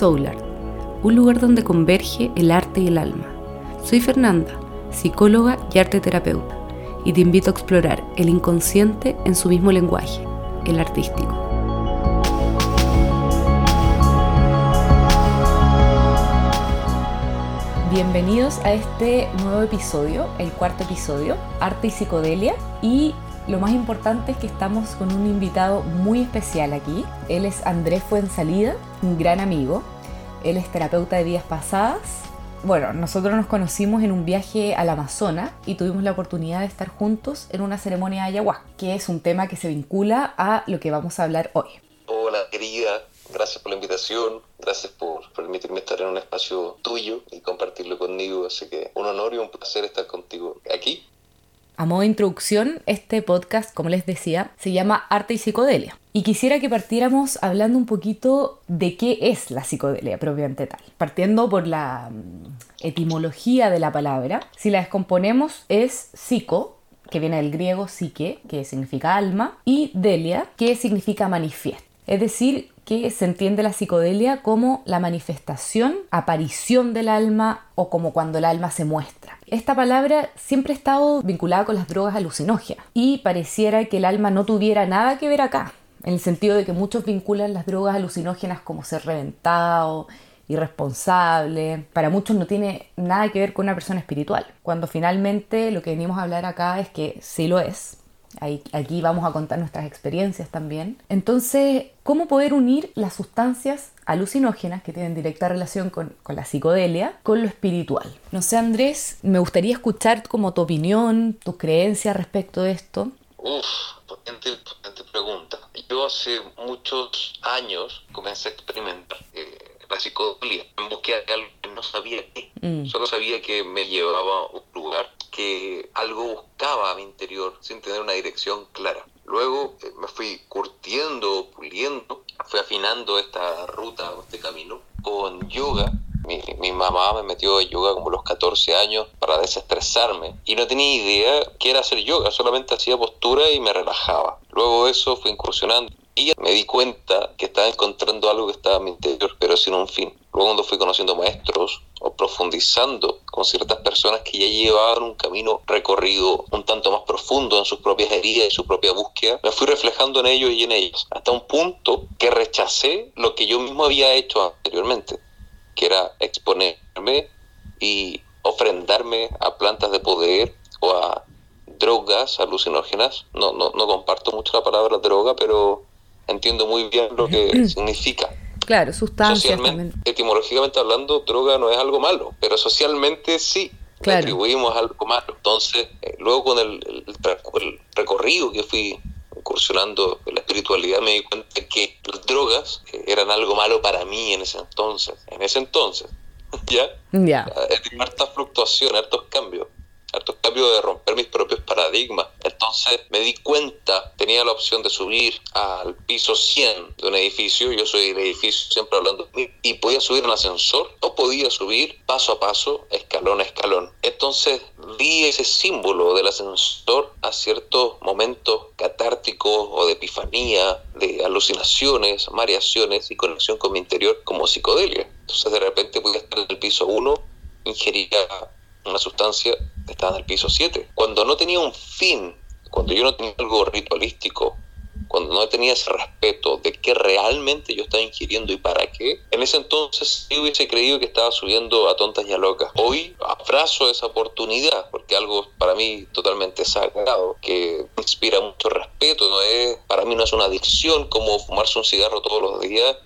Soul Art, un lugar donde converge el arte y el alma. Soy Fernanda, psicóloga y arte terapeuta, y te invito a explorar el inconsciente en su mismo lenguaje, el artístico. Bienvenidos a este nuevo episodio, el cuarto episodio, Arte y Psicodelia. Y lo más importante es que estamos con un invitado muy especial aquí. Él es Andrés Fuensalida, un gran amigo. Él es terapeuta de vidas pasadas. Bueno, nosotros nos conocimos en un viaje al Amazonas y tuvimos la oportunidad de estar juntos en una ceremonia de ayahuasca, que es un tema que se vincula a lo que vamos a hablar hoy. Hola, querida. Gracias por la invitación, gracias por permitirme estar en un espacio tuyo y compartirlo conmigo. Así que un honor y un placer estar contigo aquí a modo de introducción, este podcast, como les decía, se llama Arte y Psicodelia. Y quisiera que partiéramos hablando un poquito de qué es la psicodelia propiamente tal. Partiendo por la mm, etimología de la palabra, si la descomponemos es psico, que viene del griego psique, que significa alma, y delia, que significa manifiesto. Es decir, que se entiende la psicodelia como la manifestación, aparición del alma o como cuando el alma se muestra. Esta palabra siempre ha estado vinculada con las drogas alucinógenas y pareciera que el alma no tuviera nada que ver acá, en el sentido de que muchos vinculan las drogas alucinógenas como ser reventado, irresponsable. Para muchos no tiene nada que ver con una persona espiritual, cuando finalmente lo que venimos a hablar acá es que sí lo es, aquí vamos a contar nuestras experiencias también. Entonces, ¿cómo poder unir las sustancias alucinógenas que tienen directa relación con, la psicodelia con lo espiritual? No sé, Andrés, me gustaría escuchar como tu opinión, tus creencias respecto de esto. Uf, potente, pregunta. Yo hace muchos años comencé a experimentar eh, la psicodelia en búsqueda de algo que no sabía qué. Mm. Solo sabía que me llevaba a un lugar que algo buscaba a mi interior sin tener una dirección clara. Luego eh, me fui curtiendo, puliendo, fui afinando esta ruta, este camino con yoga. Mi, mi, mamá me metió a yoga como a los 14 años para desestresarme y no tenía idea qué era hacer yoga, solamente hacía postura y me relajaba. Luego eso fui incursionando y me di cuenta que estaba encontrando algo que estaba en mi interior, pero sin un fin. Luego cuando fui conociendo maestros o profundizando con ciertas personas que ya llevaban un camino recorrido un tanto más profundo en sus propias heridas y su propia búsqueda, me fui reflejando en ellos y en ellos, hasta un punto que rechacé lo que yo mismo había hecho anteriormente, que era exponerme y ofrendarme a plantas de poder o a drogas alucinógenas. No, no, no comparto mucho la palabra droga, pero entiendo muy bien lo que significa. Claro, sustancias Socialmente, etimológicamente hablando, droga no es algo malo, pero socialmente sí. Claro. atribuimos algo malo. Entonces, eh, luego con el, recorrido que fui incursionando en la espiritualidad, me di cuenta que las drogas eh, eran algo malo para mí en ese entonces. En ese entonces, ¿ya? Ya. Yeah. Hartas fluctuaciones, hartos cambios harto cambio de romper mis propios paradigmas. Entonces me di cuenta, tenía la opción de subir al piso 100 de un edificio, yo soy del edificio siempre hablando de mí, y podía subir en ascensor o podía subir paso a paso, escalón a escalón. Entonces vi ese símbolo del ascensor a ciertos momentos catárticos o de epifanía, de alucinaciones, variaciones y conexión con mi interior como psicodelia. Entonces de repente podía estar en el piso 1, ingería una sustancia estaba en el piso 7. Cuando no tenía un fin, cuando yo no tenía algo ritualístico, cuando no tenía ese respeto de qué realmente yo estaba ingiriendo y para qué, en ese entonces sí hubiese creído que estaba subiendo a tontas y a locas. Hoy abrazo esa oportunidad porque algo para mí totalmente sagrado, que inspira mucho respeto, no es, para mí no es una adicción como fumarse un cigarro todos los días,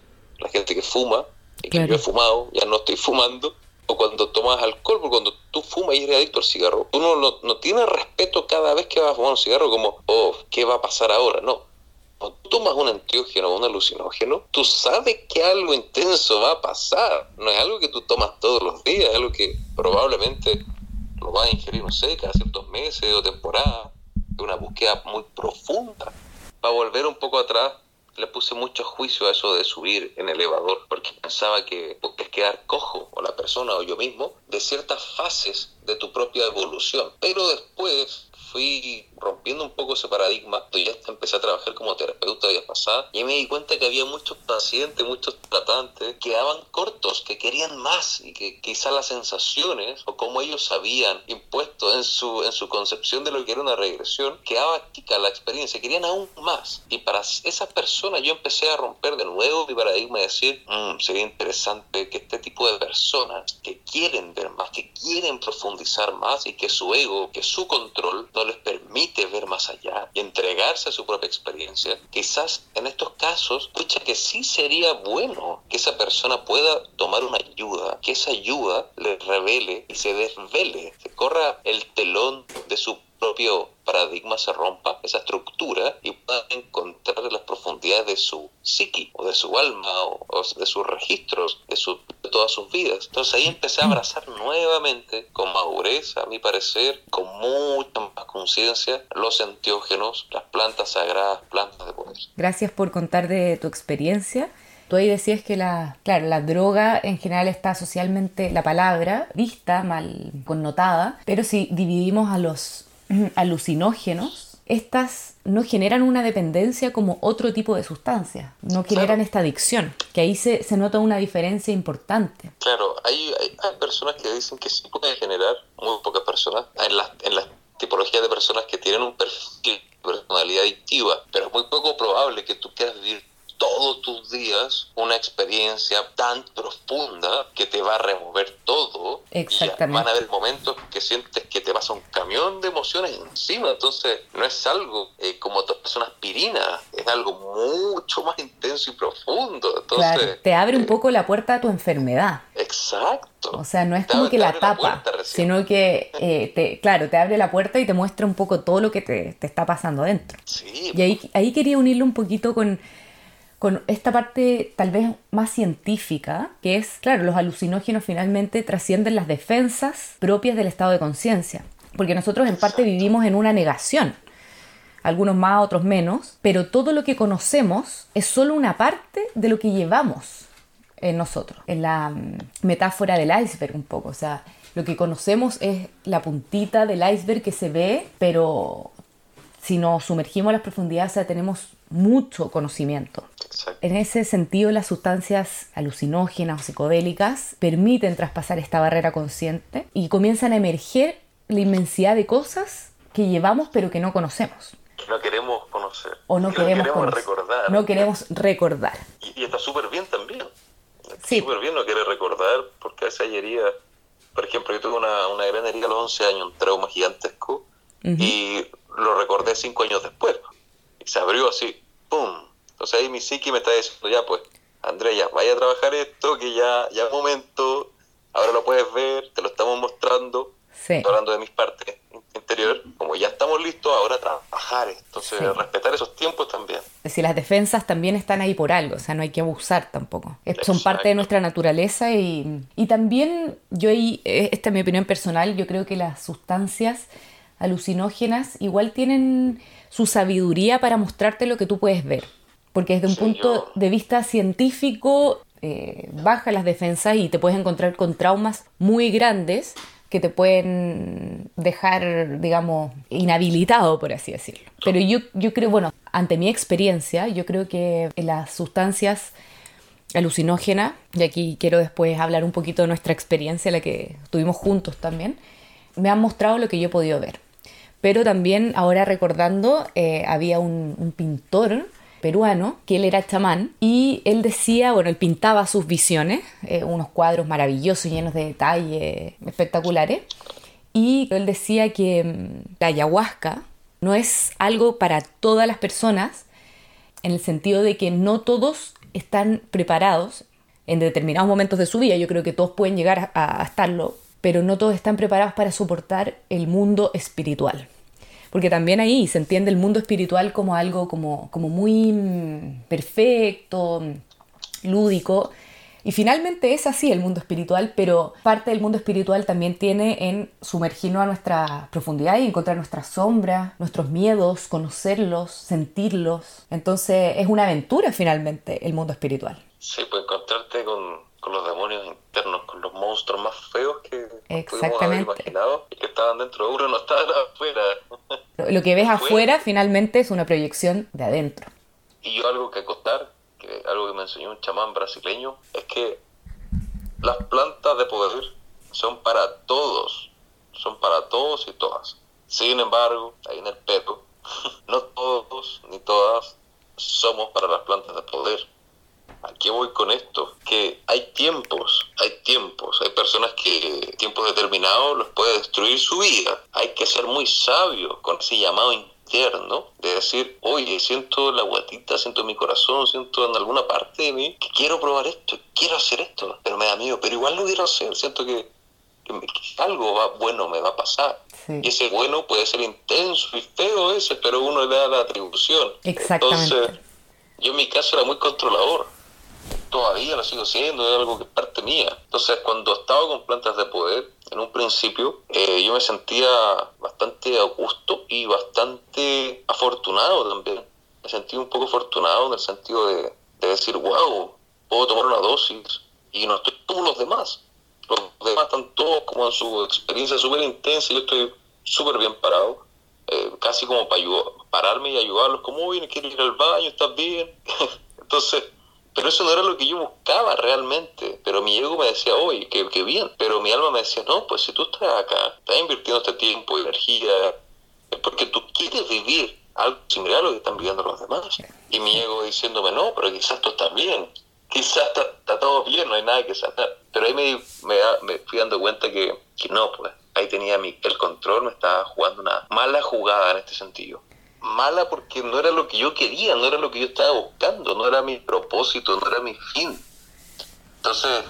la gente que fuma, y que yo he fumado, ya no estoy fumando, o cuando tomas alcohol, porque cuando tú fumas y eres adicto al cigarro, tú no, no, tienes respeto cada vez que vas a fumar un cigarro como, oh, ¿qué va a pasar ahora? No. Cuando tú tomas un antiógeno o un alucinógeno, tú sabes que algo intenso va a pasar. No es algo que tú tomas todos los días, es algo que probablemente lo vas a ingerir, no sé, cada ciertos meses o temporadas, de una búsqueda muy profunda. Para volver un poco atrás, le puse mucho juicio a eso de subir en elevador, porque pensaba que es quedar cojo, o la persona o yo mismo, de ciertas fases de tu propia evolución. Pero después fui rompiendo un poco ese paradigma, ya empecé a trabajar como terapeuta días pasada y me di cuenta que había muchos pacientes, muchos tratantes que daban cortos, que querían más y que quizás las sensaciones o como ellos habían impuesto en su, en su concepción de lo que era una regresión, quedaba chica la experiencia, querían aún más. Y para esas personas yo empecé a romper de nuevo mi paradigma y decir, mmm, sería interesante que este tipo de personas que quieren ver más, que quieren profundizar más y que su ego, que su control no les permite ver más allá y entregarse a su propia experiencia, quizás en estos casos, escucha que sí sería bueno que esa persona pueda tomar una ayuda, que esa ayuda le revele y se desvele, se corra el telón de su propio paradigma se rompa, esa estructura, y pueda encontrar las profundidades de su psiqui, o de su alma, o, de sus registros, de, su, de todas sus vidas. Entonces ahí empecé a abrazar nuevamente, con madurez, a mi parecer, con mucha más conciencia, los enteógenos, las plantas sagradas, plantas de poder. Gracias por contar de tu experiencia. Tú ahí decías que la, claro, la droga en general está socialmente, la palabra, vista, mal connotada, pero si dividimos a los alucinógenos, estas no generan una dependencia como otro tipo de sustancias, no generan esta adicción, que ahí se, se, nota una diferencia importante. Claro, hay, hay, personas que dicen que sí pueden generar, muy pocas personas, en la, en la tipología de personas que tienen un perfil de personalidad adictiva, pero es muy poco probable que tú quieras vivir todos tus días una experiencia tan profunda que te va a remover todo. Exactamente. Y van a haber momentos que sientes que te pasa un camión de emociones encima. Entonces, no es algo eh, como tomas una aspirina, es algo mucho más intenso y profundo. Entonces, claro, te abre un eh, poco la puerta a tu enfermedad. Exacto. O sea, no es como que la tapa, sino que, eh, te, claro, te abre la puerta y te muestra un poco todo lo que te, te está pasando adentro. Sí. Y ahí, ahí quería unirlo un poquito con con esta parte tal vez más científica, que es, claro, los alucinógenos finalmente trascienden las defensas propias del estado de conciencia, porque nosotros en parte vivimos en una negación, algunos más, otros menos, pero todo lo que conocemos es solo una parte de lo que llevamos en nosotros, en la mm, metáfora del iceberg un poco, o sea, lo que conocemos es la puntita del iceberg que se ve, pero si nos sumergimos a las profundidades, tenemos mucho conocimiento. En ese sentido, las sustancias alucinógenas o psicodélicas permiten traspasar esta barrera consciente y comienzan a emerger la inmensidad de cosas que llevamos pero que no conocemos. no queremos conocer. O no, queremos, recordar. No queremos recordar. Y, está súper bien también. sí. súper bien no querer recordar porque esa herida, por ejemplo, yo tuve una, una gran herida a los 11 años, un trauma gigantesco, y lo recordé cinco años después. Y se abrió así, ¡pum! Entonces ahí mi psiqui me está diciendo, ya pues, Andrea, vaya a trabajar esto, que ya, ya es momento, ahora lo puedes ver, te lo estamos mostrando. Sí. hablando de mis partes interior, como ya estamos listos, ahora trabajar. Entonces, respetar esos tiempos también. Decir, las defensas también están ahí por algo, o sea, no hay que abusar tampoco. Son parte de nuestra naturaleza y, y también yo ahí, eh, esta es mi opinión personal, yo creo que las sustancias alucinógenas igual tienen su sabiduría para mostrarte lo que tú puedes ver. Porque desde un punto de vista científico eh, baja las defensas y te puedes encontrar con traumas muy grandes que te pueden dejar, digamos, inhabilitado, por así decirlo. Pero yo, yo creo, bueno, ante mi experiencia, yo creo que las sustancias alucinógenas, y aquí quiero después hablar un poquito de nuestra experiencia, la que tuvimos juntos también, me han mostrado lo que yo he podido ver. Pero también ahora recordando, eh, había un, pintor peruano, que él era chamán, y él decía, bueno, él pintaba sus visiones, eh, unos cuadros maravillosos, llenos de detalles espectaculares, y él decía que mm, la ayahuasca no es algo para todas las personas, en el sentido de que no todos están preparados en determinados momentos de su vida, yo creo que todos pueden llegar a estarlo, pero no todos están preparados para soportar el mundo espiritual porque también ahí se entiende el mundo espiritual como algo como, como muy mm, perfecto, lúdico. Y finalmente es así el mundo espiritual, pero parte del mundo espiritual también tiene en sumergirnos a nuestra profundidad y encontrar nuestras sombras, nuestros miedos, conocerlos, sentirlos. Entonces es una aventura finalmente el mundo espiritual. Sí, pues encontrarte con, con los demonios internos, con los monstruos más feos que pudimos haber imaginado y que estaban dentro de uno, no estaban afuera. Lo que ves afuera finalmente es una proyección de adentro. Y yo algo que contar, que algo que me enseñó un chamán brasileño, es que las plantas de poder son para todos, son para todos y todas. Sin embargo, ahí en el peto, no todos ni todas somos para las plantas de poder. ¿A qué voy con esto? Que hay tiempos, hay tiempos, hay personas que tiempos determinados los puede destruir su vida. Hay que ser muy sabio con ese llamado interno de decir, oye, siento la guatita, siento mi corazón, siento en alguna parte de mí que quiero probar esto, quiero hacer esto, pero me da miedo, pero igual lo quiero hacer, siento que, algo va, bueno me va a pasar. Y ese bueno puede ser intenso y feo ese, pero uno le da la atribución. Exactamente. Entonces, yo en mi caso era muy controlador todavía lo sigo siendo, es algo que es parte mía. Entonces, cuando estaba con plantas de poder, en un principio, eh, yo me sentía bastante a gusto y bastante afortunado también. Me sentí un poco afortunado en el sentido de, decir, wow, puedo tomar una dosis y no estoy como los demás. Los demás están todos como en su experiencia súper intensa y yo estoy súper bien parado. Eh, casi como para pararme y ayudarlos, como, oye, quiero ir al baño, ¿estás bien? Entonces, pero eso no era lo que yo buscaba realmente. Pero mi ego me decía, oye, qué, bien. Pero mi alma me decía, no, pues si tú estás acá, estás invirtiendo este tiempo y energía, es porque tú quieres vivir algo similar a lo que están viviendo los demás. Y mi ego diciéndome, no, pero quizás tú estás bien. Quizás está, todo bien, no hay nada que sacar. Pero ahí me, me, fui dando cuenta que, que no, pues ahí tenía mi, el control, me estaba jugando una mala jugada en este sentido mala porque no era lo que yo quería, no era lo que yo estaba buscando, no era mi propósito, no era mi fin. Entonces,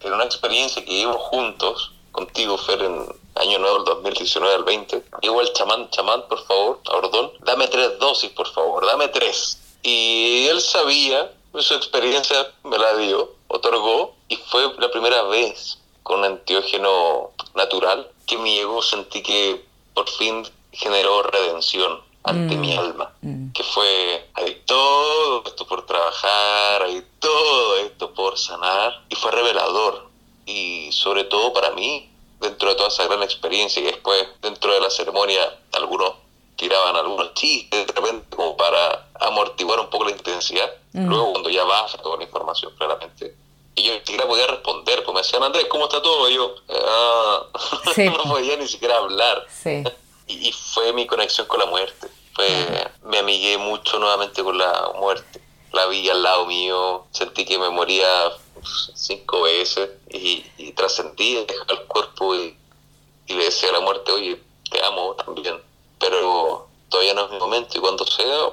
en una experiencia que vivimos juntos, contigo, Fer, en año nuevo, el 2019 al 20, llegó el chamán, chamán, por favor, Ordón, dame tres dosis, por favor, dame tres. Y él sabía, su experiencia me la dio, otorgó, y fue la primera vez con un antiógeno natural que mi ego sentí que por fin generó redención ante mi mm. alma, mm. que fue, hay todo esto por trabajar, hay todo esto por sanar, y fue revelador, y sobre todo para mí, dentro de toda esa gran experiencia, y después dentro de la ceremonia algunos tiraban algunos chistes de repente como para amortiguar un poco la intensidad, mm. luego cuando ya baja toda la información claramente, y yo ni siquiera podía responder, como me decían, Andrés, ¿cómo está todo? Y yo, ah, no podía ni siquiera hablar. Sí y, fue mi conexión con la muerte. Fue, me amigué mucho nuevamente con la muerte. La vi al lado mío, sentí que me moría cinco veces y, y trascendí, el cuerpo y, le decía a la muerte, oye, te amo también, pero todavía no es mi momento y cuando sea,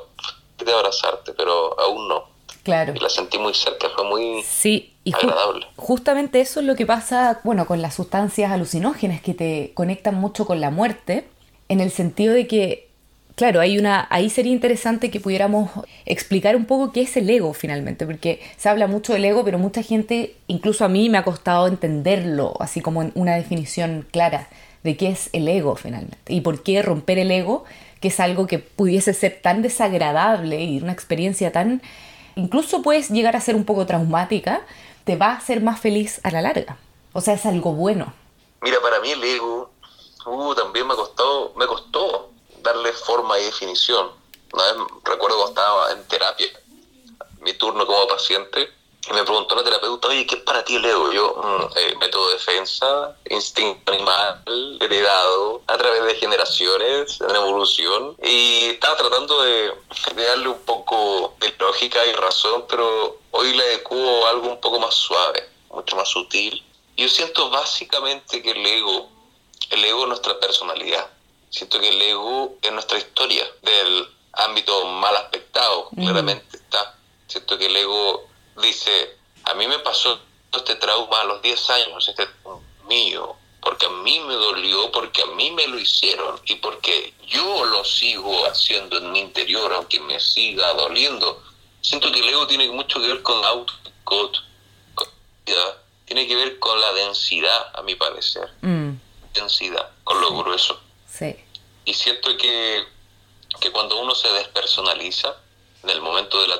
de abrazarte, pero aún no. Claro. Y la sentí muy cerca, fue muy sí, y agradable. justamente eso es lo que pasa, bueno, con las sustancias alucinógenas que te conectan mucho con la muerte en el sentido de que, claro, hay una, ahí sería interesante que pudiéramos explicar un poco qué es el ego finalmente, porque se habla mucho del ego, pero mucha gente, incluso a mí me ha costado entenderlo, así como una definición clara de qué es el ego finalmente y por qué romper el ego, que es algo que pudiese ser tan desagradable y una experiencia tan, incluso puedes llegar a ser un poco traumática, te va a hacer más feliz a la larga. O sea, es algo bueno. Mira, para mí el ego Uh, también me costó, me costó darle forma y definición. Una vez recuerdo que estaba en terapia, mi turno como paciente, y me preguntó la terapeuta, oye, ¿qué es para ti el ego? Yo, mm, eh, método de defensa, instinto animal, heredado a través de generaciones, en evolución, y estaba tratando de, de darle un poco de lógica y razón, pero hoy le adecuo algo un poco más suave, mucho más sutil. Yo siento básicamente que el ego el ego es nuestra personalidad. Siento que el ego es nuestra historia del ámbito mal aspectado, claramente está. Siento que el ego dice, a mí me pasó este trauma a los 10 años, este mío, porque a mí me dolió, porque a mí me lo hicieron y porque yo lo sigo haciendo en mi interior, aunque me siga doliendo. Siento que el ego tiene mucho que ver con auto, tiene que ver con la densidad, a mi parecer. Mm densidad, con lo grueso. Sí. Y siento que, que cuando uno se despersonaliza, en el momento de la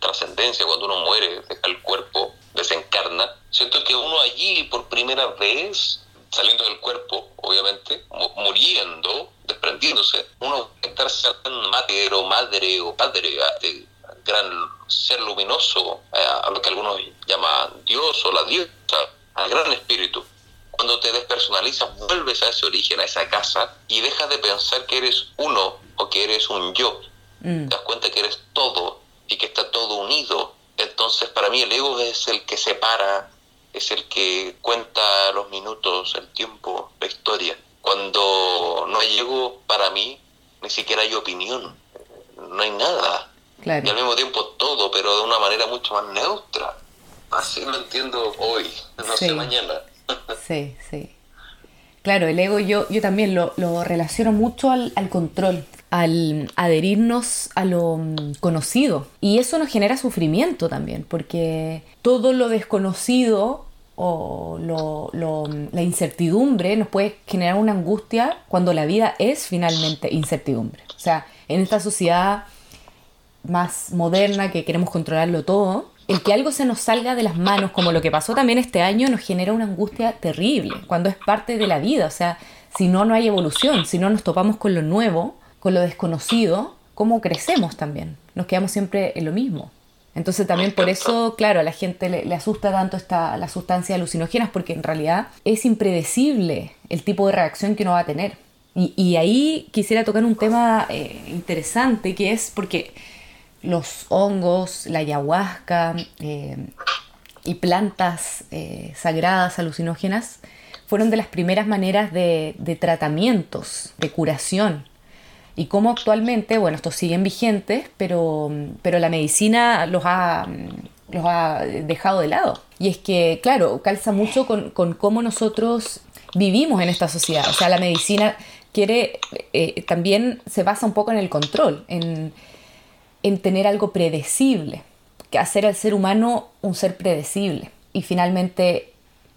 trascendencia, cuando uno muere, deja el cuerpo, desencarna, siento que uno allí por primera vez, saliendo del cuerpo, obviamente, muriendo, desprendiéndose, uno estar ser madre o madre o padre a este gran ser luminoso, a lo que algunos llaman Dios o la diosa, al gran espíritu. Cuando te despersonalizas, vuelves a ese origen, a esa casa, y dejas de pensar que eres uno o que eres un yo. Mm. Te das cuenta que eres todo y que está todo unido. Entonces, para mí, el ego es el que separa, es el que cuenta los minutos, el tiempo, la historia. Cuando no hay ego, para mí, ni siquiera hay opinión, no hay nada. Y al mismo tiempo todo, pero de una manera mucho más neutra. Así lo entiendo hoy, no sé mañana. Sí, sí. Claro, el ego yo, yo también lo, relaciono mucho al, control, al adherirnos a lo mm, conocido. Y eso nos genera sufrimiento también, porque todo lo desconocido o mm, la incertidumbre nos puede generar una angustia cuando la vida es finalmente incertidumbre. O sea, en esta sociedad más moderna que queremos controlarlo todo, el que algo se nos salga de las manos, como lo que pasó también este año, nos genera una angustia terrible, cuando es parte de la vida. O sea, si no, no hay evolución, si no nos topamos con lo nuevo, con lo desconocido, ¿cómo crecemos también? Nos quedamos siempre en lo mismo. Entonces también por eso, claro, a la gente le, asusta tanto esta, las sustancias alucinógenas porque en realidad es impredecible el tipo de reacción que uno va a tener. Y, ahí quisiera tocar un tema eh, interesante que es porque los hongos, la ayahuasca eh, y plantas eh, sagradas alucinógenas fueron de las primeras maneras de, tratamientos, de curación. Y cómo actualmente, bueno, estos siguen vigentes, pero, pero la medicina los ha, los ha dejado de lado. Y es que, claro, calza mucho con, cómo nosotros vivimos en esta sociedad. O sea, la medicina quiere, eh, también se basa un poco en el control, en, en tener algo predecible, que hacer al ser humano un ser predecible. Y finalmente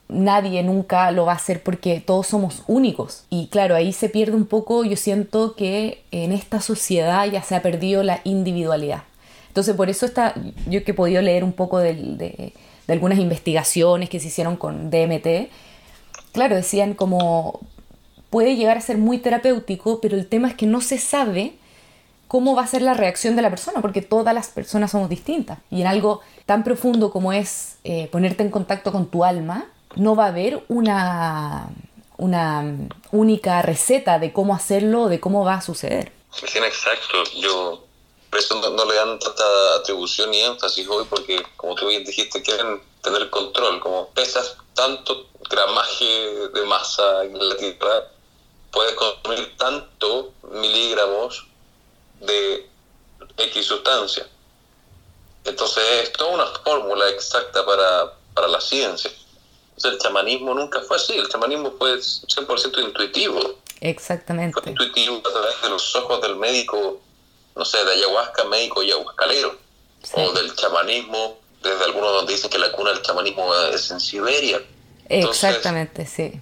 nadie nunca lo va a hacer porque todos somos únicos. Y claro, ahí se pierde un poco, yo siento que en esta sociedad ya se ha perdido la individualidad. Entonces por eso está, yo que he podido leer un poco de, de, de algunas investigaciones que se hicieron con DMT, claro, decían como puede llegar a ser muy terapéutico, pero el tema es que no se sabe cómo va a ser la reacción de la persona, porque todas las personas somos distintas. Y en algo tan profundo como es eh, ponerte en contacto con tu alma, no va a haber una, una única receta de cómo hacerlo de cómo va a suceder. Sí, exacto. Yo por eso no, le dan tanta atribución ni énfasis hoy, porque como tú bien dijiste, quieren tener control. Como pesas tanto gramaje de masa en la tierra, puedes consumir tanto miligramos de X sustancia. Entonces es toda una fórmula exacta para, para la ciencia. el chamanismo nunca fue así, el chamanismo fue 100% intuitivo. Exactamente. Fue intuitivo a través de los ojos del médico, no sé, de ayahuasca, médico y ayahuascalero. O del chamanismo, desde algunos donde dicen que la cuna del chamanismo es en Siberia. Exactamente, sí.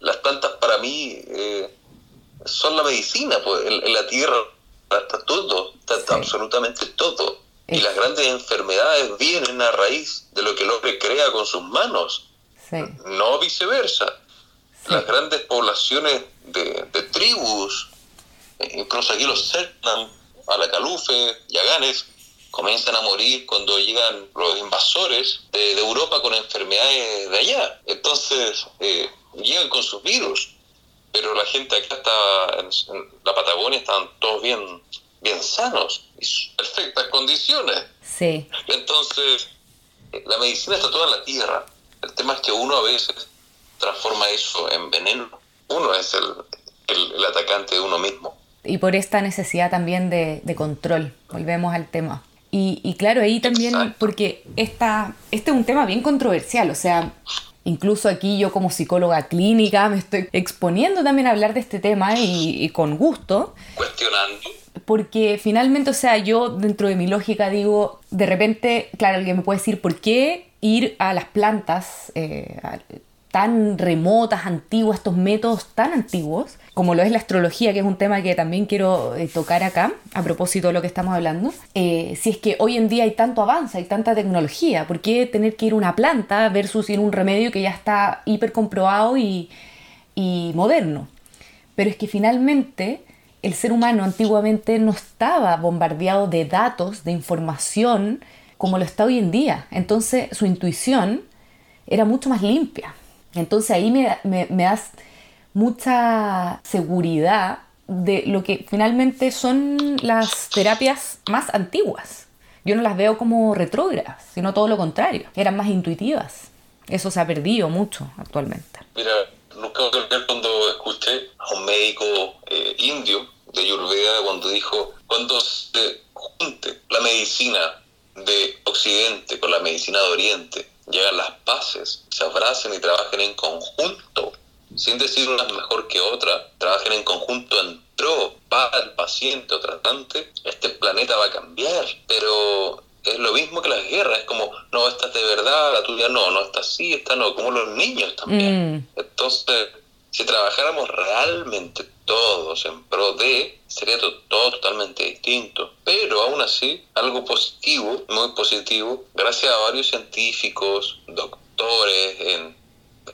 las plantas para mí eh, son la medicina, pues en la tierra está todo, está absolutamente todo. Y las grandes enfermedades vienen a raíz de lo que el hombre crea con sus manos, no viceversa. Las grandes poblaciones de, tribus, eh, incluso aquí los Sertan, Alacalufe, Yaganes, comienzan a morir cuando llegan los invasores de, Europa con enfermedades de allá. Entonces, eh, llegan con sus virus pero la gente acá está, en, la Patagonia están todos bien, bien sanos y perfectas condiciones. Sí. Entonces, la medicina está toda en la tierra. El tema es que uno a veces transforma eso en veneno. Uno es el, el, atacante de uno mismo. Y por esta necesidad también de, de control, volvemos al tema. Y, y claro, ahí también, porque esta, este es un tema bien controversial, o sea, Incluso aquí yo como psicóloga clínica me estoy exponiendo también a hablar de este tema y, con gusto. Cuestionando. Porque finalmente, o sea, yo dentro de mi lógica digo, de repente, claro, alguien me puede decir, ¿por qué ir a las plantas eh, tan remotas, antiguas, estos métodos tan antiguos? Como lo es la astrología, que es un tema que también quiero eh, tocar acá, a propósito de lo que estamos hablando, eh, si es que hoy en día hay tanto avance, hay tanta tecnología, ¿por qué tener que ir a una planta versus ir a un remedio que ya está hiper comprobado y, moderno? Pero es que finalmente el ser humano antiguamente no estaba bombardeado de datos, de información, como lo está hoy en día. Entonces su intuición era mucho más limpia. Entonces ahí me das mucha seguridad de lo que finalmente son las terapias más antiguas. Yo no las veo como retrógradas, sino todo lo contrario, eran más intuitivas. Eso se ha perdido mucho actualmente. Mira, nunca voy a cuando escuché a un médico eh, indio de Ayurveda cuando dijo, cuando se junte la medicina de Occidente con la medicina de Oriente, llegan las paces, se abracen y trabajen en conjunto, sin decir una es mejor que otra, trabajen en conjunto en pro para el paciente o tratante, este planeta va a cambiar, pero es lo mismo que las guerras, es como, no, esta es de verdad, la tuya no, no, esta sí, esta no, como los niños también. Mm. Entonces, si trabajáramos realmente todos en pro de, sería todo, totalmente distinto. Pero aún así, algo positivo, muy positivo, gracias a varios científicos, doctores en,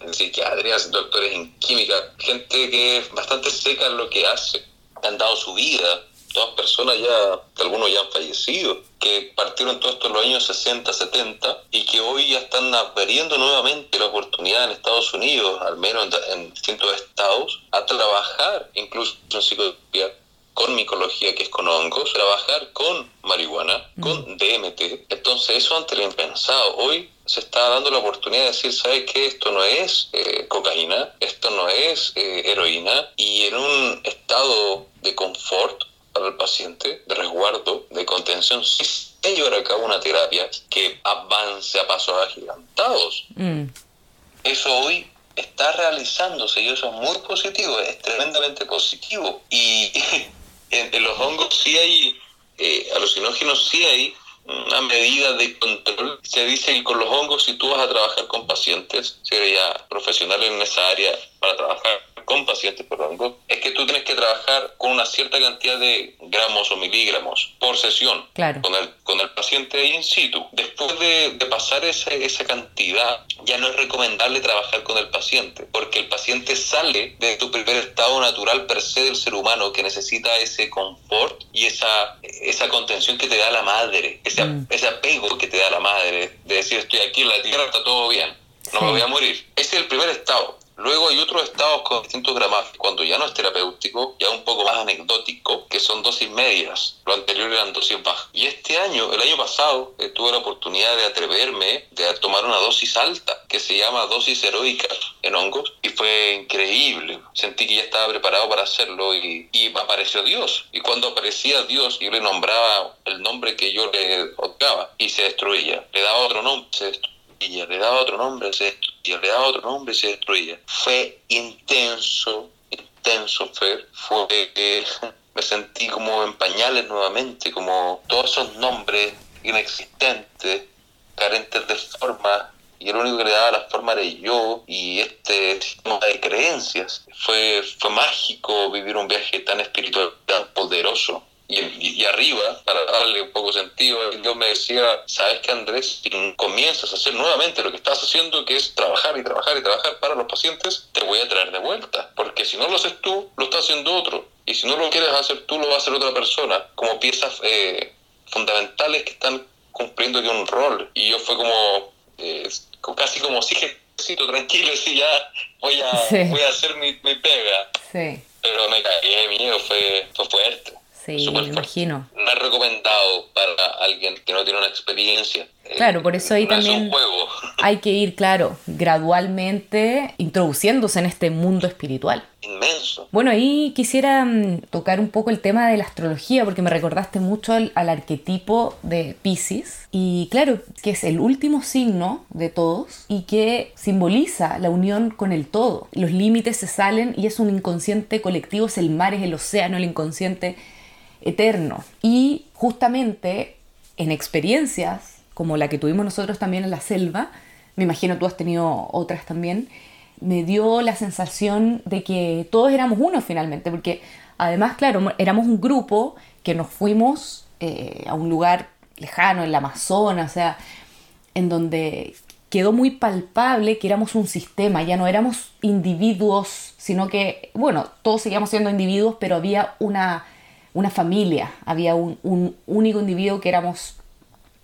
en psiquiatría, doctores en química, gente que es bastante seca en lo que hace, han dado su vida todas personas ya, algunos ya han fallecido, que partieron todo esto en los años 60, 70 y que hoy ya están abriendo nuevamente la oportunidad en Estados Unidos, al menos en, distintos estados, a trabajar incluso en psicología con micología, que es con hongos, trabajar con marihuana, mm. con DMT. Entonces eso antes era impensado. Hoy se está dando la oportunidad de decir, ¿sabes qué? Esto no es eh, cocaína, esto no es eh, heroína, y en un estado de confort para el paciente, de resguardo, de contención, si se llevar a cabo una terapia que avance a pasos agigantados. Mm. Eso hoy está realizándose y eso es muy positivo, es tremendamente positivo. Y en, los hongos sí hay, eh, alucinógenos sí hay una medida de control. Se dice que con los hongos, si tú vas a trabajar con pacientes, sería profesional en esa área para trabajar con pacientes hongos, es que tú tienes que trabajar con una cierta cantidad de gramos o miligramos por sesión con, el, con el paciente ahí in situ. Después de, pasar esa, esa cantidad, ya no es recomendable trabajar con el paciente, porque el paciente sale de tu primer estado natural per se del ser humano que necesita ese confort y esa, esa contención que te da la madre, ese, mm. ese apego que te da la madre, de decir estoy aquí en la tierra, está todo bien, no me voy a morir. Ese es el primer estado. Luego hay otros estados con distintos gramajes, cuando ya no es terapéutico, ya un poco más anecdótico, que son dosis medias. Lo anterior eran dosis bajas. Y este año, el año pasado, eh, tuve la oportunidad de atreverme de tomar una dosis alta, que se llama dosis heroica en hongos, y fue increíble. Sentí que ya estaba preparado para hacerlo y, y apareció Dios. Y cuando aparecía Dios, yo le nombraba el nombre que yo le otorgaba y se destruía. Le daba otro nombre, se destruía le daba otro nombre, se destruía, le daba otro nombre, se destruía. Fue intenso, intenso, Fer. Fue que me sentí como en pañales nuevamente, como todos esos nombres inexistentes, carentes de forma, y el único que le daba la forma era yo y este sistema de creencias. Fue, fue mágico vivir un viaje tan espiritual, tan poderoso y, arriba, para darle un poco sentido, Dios me decía, ¿sabes qué Andrés? Si comienzas a hacer nuevamente lo que estás haciendo, que es trabajar y trabajar y trabajar para los pacientes, te voy a traer de vuelta. Porque si no lo haces tú, lo está haciendo otro. Y si no lo quieres hacer tú, lo va a hacer otra persona. Como piezas eh, fundamentales que están cumpliendo un rol. Y yo fue como, eh, casi como, sí, tranquilo, sí, ya voy a, voy a hacer mi, mi pega. Sí. Pero me caí de miedo, fue, fue fuerte. Sí, me imagino. No es recomendado para alguien que no tiene una experiencia. Claro, por eso ahí también hay que ir, claro, gradualmente introduciéndose en este mundo espiritual. Inmenso. Bueno, ahí quisiera mm, tocar un poco el tema de la astrología, porque me recordaste mucho al, arquetipo de Pisces. Y claro, que es el último signo de todos y que simboliza la unión con el todo. Los límites se salen y es un inconsciente colectivo, es el mar, es el océano, el inconsciente eterno. Y justamente en experiencias como la que tuvimos nosotros también en la selva, me imagino tú has tenido otras también, me dio la sensación de que todos éramos uno finalmente, porque además, claro, éramos un grupo que nos fuimos eh, a un lugar lejano, en la Amazonas, o sea, en donde quedó muy palpable que éramos un sistema, ya no éramos individuos, sino que, bueno, todos seguíamos siendo individuos, pero había una, una familia, había un, único individuo que éramos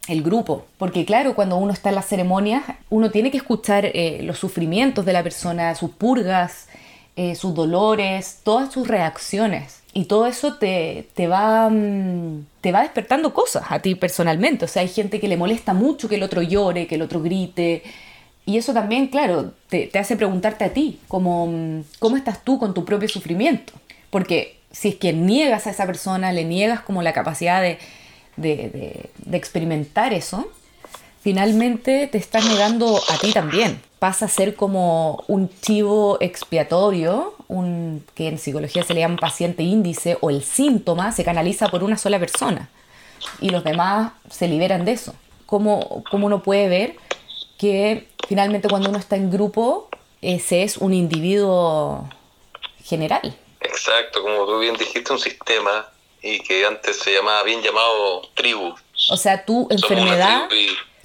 el grupo. Porque claro, cuando uno está en las ceremonias, uno tiene que escuchar eh, los sufrimientos de la persona, sus purgas, eh, sus dolores, todas sus reacciones. Y todo eso te, te, va, mm, te va despertando cosas a ti personalmente. O sea, hay gente que le molesta mucho que el otro llore, que el otro grite. Y eso también, claro, te, hace preguntarte a ti, cómo, mm, cómo estás tú con tu propio sufrimiento. Porque si es que niegas a esa persona, le niegas como la capacidad de, de, experimentar eso, finalmente te estás negando a ti también. Pasa a ser como un chivo expiatorio, un, que en psicología se le llama paciente índice, o el síntoma se canaliza por una sola persona y los demás se liberan de eso. ¿Cómo, cómo uno puede ver que finalmente cuando uno está en grupo, ese es un individuo general? Exacto, como tú bien dijiste, un sistema y que antes se llamaba bien llamado tribu. O sea, tu enfermedad,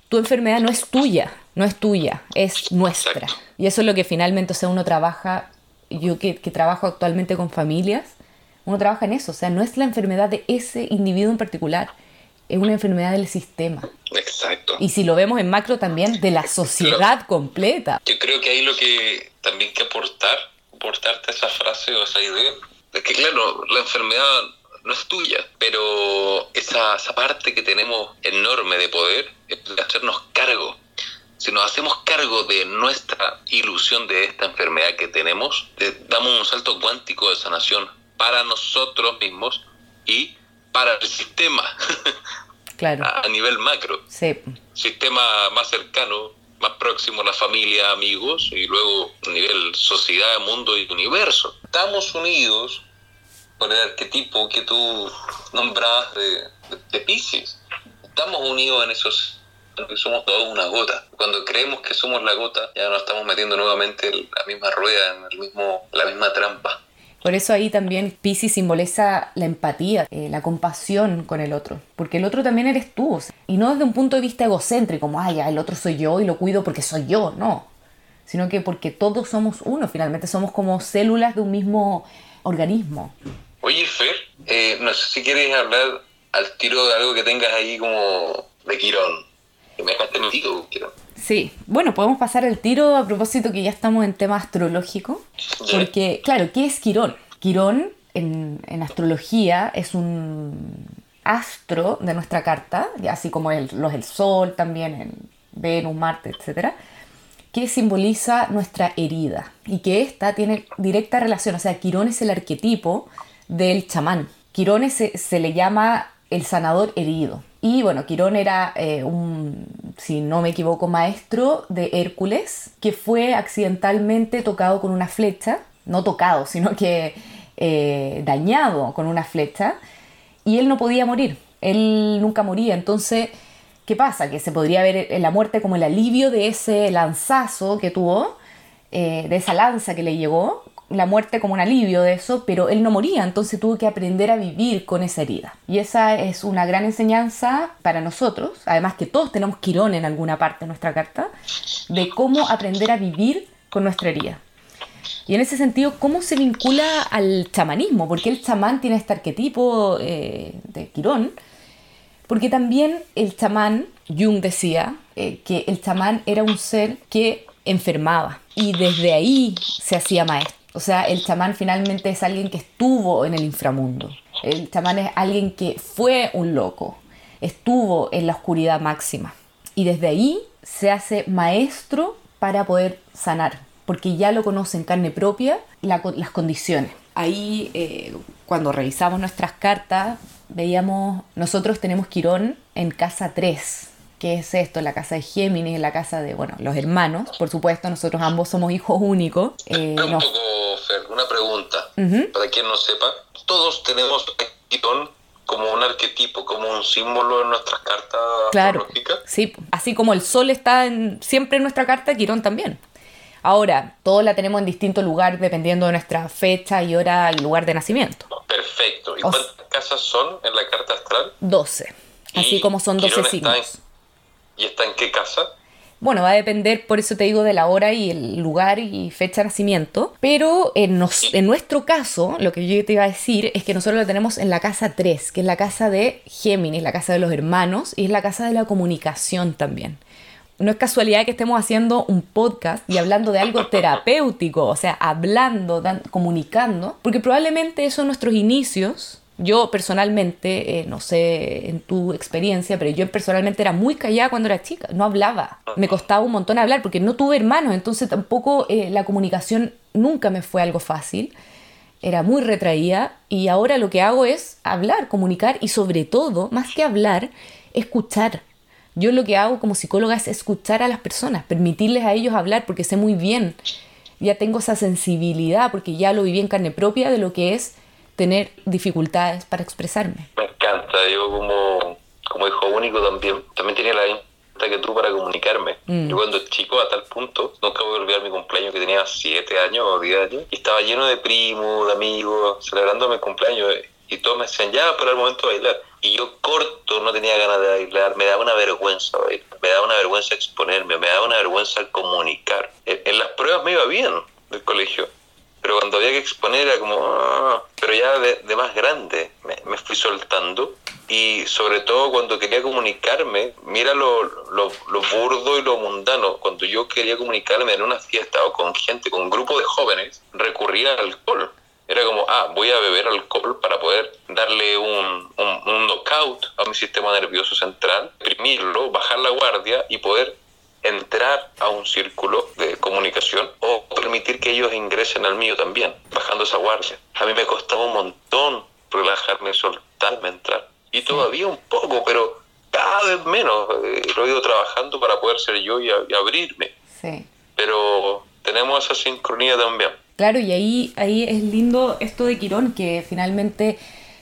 tu enfermedad no es tuya, no es tuya, es nuestra. Y eso es lo que finalmente, o sea, uno trabaja, yo que, que trabajo actualmente con familias, uno trabaja en eso, o sea, no es la enfermedad de ese individuo en particular, es una enfermedad del sistema. Exacto. Y si lo vemos en macro también, de la sociedad completa. Yo creo que ahí lo que también que aportar, aportarte esa frase o esa idea, es que claro, la enfermedad no es tuya, pero esa, esa parte que tenemos enorme de poder es de hacernos cargo. Si nos hacemos cargo de nuestra ilusión de esta enfermedad que tenemos, damos un salto cuántico de sanación para nosotros mismos y para el sistema. Claro. a, nivel macro. Sí. Sistema más cercano, más próximo a la familia, amigos, y luego a nivel sociedad, mundo y universo. Estamos unidos por el arquetipo que tú nombras de, de, Pisces. Estamos unidos en esos somos todos una gota. Cuando creemos que somos la gota, ya nos estamos metiendo nuevamente en la misma rueda, en el mismo, la misma trampa. Por eso ahí también Pisces simboliza la empatía, eh, la compasión con el otro, porque el otro también eres tú, y no desde un punto de vista egocéntrico, como, ay, el otro soy yo y lo cuido porque soy yo, no, sino que porque todos somos uno, finalmente somos como células de un mismo organismo. Oye, Fer, eh, no sé si quieres hablar al tiro de algo que tengas ahí como de Quirón. Que me dejaste. Sí, bueno, podemos pasar el tiro a propósito que ya estamos en tema astrológico. Porque, claro, ¿qué es Quirón? Quirón en, en astrología es un astro de nuestra carta, así como el, los el Sol también, en Venus, Marte, etcétera que simboliza nuestra herida y que esta tiene directa relación, o sea, Quirón es el arquetipo del chamán. Quirón se, le llama el sanador herido. Y bueno, Quirón era eh, un, si no me equivoco, maestro de Hércules, que fue accidentalmente tocado con una flecha, no tocado, sino que eh, dañado con una flecha, y él no podía morir, él nunca moría. Entonces, ¿qué pasa? Que se podría ver la muerte como el alivio de ese lanzazo que tuvo, eh, de esa lanza que le llegó, la muerte como un alivio de eso, pero él no moría, entonces tuvo que aprender a vivir con esa herida. Y esa es una gran enseñanza para nosotros, además que todos tenemos Quirón en alguna parte de nuestra carta, de cómo aprender a vivir con nuestra herida. Y en ese sentido, ¿cómo se vincula al chamanismo? Porque el chamán tiene este arquetipo eh, de Quirón, porque también el chamán, Jung decía, eh, que el chamán era un ser que enfermaba y desde ahí se hacía maestro. O sea, el chamán finalmente es alguien que estuvo en el inframundo. El chamán es alguien que fue un loco, estuvo en la oscuridad máxima. Y desde ahí se hace maestro para poder sanar, porque ya lo conoce en carne propia las condiciones. Ahí, eh, cuando revisamos nuestras cartas, veíamos, nosotros tenemos Quirón en casa 3, ¿Qué es esto? La casa de Géminis, la casa de, bueno, los hermanos. Por supuesto, nosotros ambos somos hijos únicos. Eh, un poco, Fer, una pregunta. Para quien no sepa, todos tenemos Quirón como un arquetipo, como un símbolo en nuestras cartas claro, Sí, así como el sol está en, siempre en nuestra carta, Quirón también. Ahora, todos la tenemos en distinto lugar dependiendo de nuestra fecha y hora y lugar de nacimiento. Perfecto. ¿Y cuántas casas son en la carta astral? 12. Así como son 12 signos. ¿Y está en qué casa? Bueno, va a depender, por eso te digo, de la hora y el lugar y fecha de nacimiento. Pero en, en nuestro caso, lo que yo te iba a decir es que nosotros lo tenemos en la casa 3, que es la casa de Géminis, la casa de los hermanos, y es la casa de la comunicación también. No es casualidad que estemos haciendo un podcast y hablando de algo terapéutico, o sea, hablando, comunicando, porque probablemente eso en nuestros inicios yo personalmente, eh, no sé en tu experiencia, pero yo personalmente era muy callada cuando era chica, no hablaba. Me costaba un montón hablar porque no tuve hermanos, entonces tampoco eh, la comunicación nunca me fue algo fácil. Era muy retraída y ahora lo que hago es hablar, comunicar y sobre todo, más que hablar, escuchar. Yo lo que hago como psicóloga es escuchar a las personas, permitirles a ellos hablar porque sé muy bien, ya tengo esa sensibilidad porque ya lo viví en carne propia de lo que es tener dificultades para expresarme. Me encanta, yo como, como hijo único también, también tenía la misma que tú para comunicarme. Mm. Yo cuando chico a tal punto, nunca voy a olvidar mi cumpleaños que tenía 7 años o 10 años, y estaba lleno de primos, de amigos, celebrando mi cumpleaños, y todos me decían, ya, para el momento de bailar. Y yo corto, no tenía ganas de bailar, me daba una vergüenza bailar, me daba una vergüenza exponerme, me daba una vergüenza comunicar. en las pruebas me iba bien del colegio, pero cuando había que exponer era como, ah", pero ya de, más grande me, fui soltando y sobre todo cuando quería comunicarme, mira lo, lo, burdo y lo mundano, cuando yo quería comunicarme en una fiesta o con gente, con un grupo de jóvenes, recurría al alcohol. Era como, ah, voy a beber alcohol para poder darle un, un, un knockout a mi sistema nervioso central, reprimirlo, bajar la guardia y poder entrar a un círculo de comunicación o permitir que ellos ingresen al mío también, bajando esa guardia. A mí me costaba un montón relajarme, soltarme, entrar. Y todavía un poco, pero cada vez menos. Eh, lo he ido trabajando para poder ser yo y, abrirme. Sí. Pero tenemos esa sincronía también. Claro, y ahí, ahí es lindo esto de Quirón, que finalmente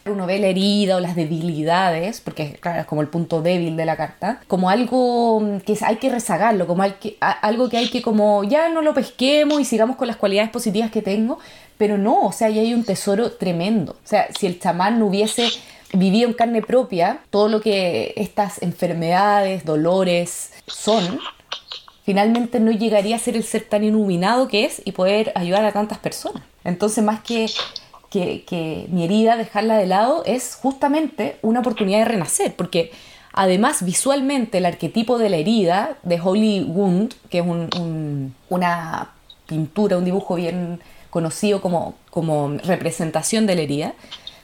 uno ve la herida o las debilidades, porque claro, es como el punto débil de la carta, como algo que hay que rezagarlo, como algo que hay que como ya no lo pesquemos y sigamos con las cualidades positivas que tengo, pero no, o sea, ahí hay un tesoro tremendo. O sea, si el chamán no hubiese vivido en carne propia todo lo que estas enfermedades, dolores son, finalmente no llegaría a ser el ser tan iluminado que es y poder ayudar a tantas personas. Entonces, más que que, mi herida, dejarla de lado, es justamente una oportunidad de renacer, porque además visualmente el arquetipo de la herida de Holy Wound, que es una pintura, un dibujo bien conocido como, como representación de la herida,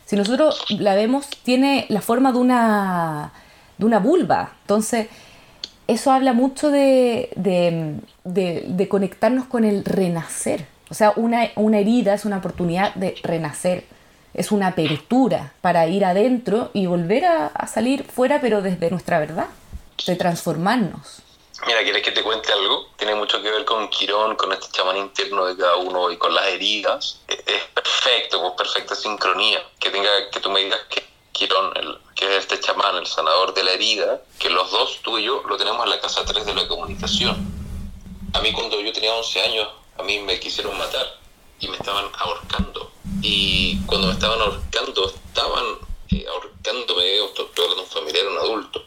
si nosotros la vemos, tiene la forma de una, de una vulva. Entonces, eso habla mucho de, de conectarnos con el renacer. O sea, una, una herida es una oportunidad de renacer, es una apertura para ir adentro y volver a, salir fuera, pero desde nuestra verdad, de transformarnos. Mira, ¿quieres que te cuente algo? Tiene mucho que ver con Quirón, con este chamán interno de cada uno y con las heridas. E, es perfecto, con perfecta sincronía. Que tenga, que tú me digas que Quirón, que es este chamán, el sanador de la herida, que los dos, tú y yo, lo tenemos en la casa 3 de la comunicación. A mí cuando yo tenía 11 años, a mí me quisieron matar y me estaban ahorcando. Y cuando me estaban ahorcando, estaban eh, ahorcándome, estoy hablando de un familiar, un adulto.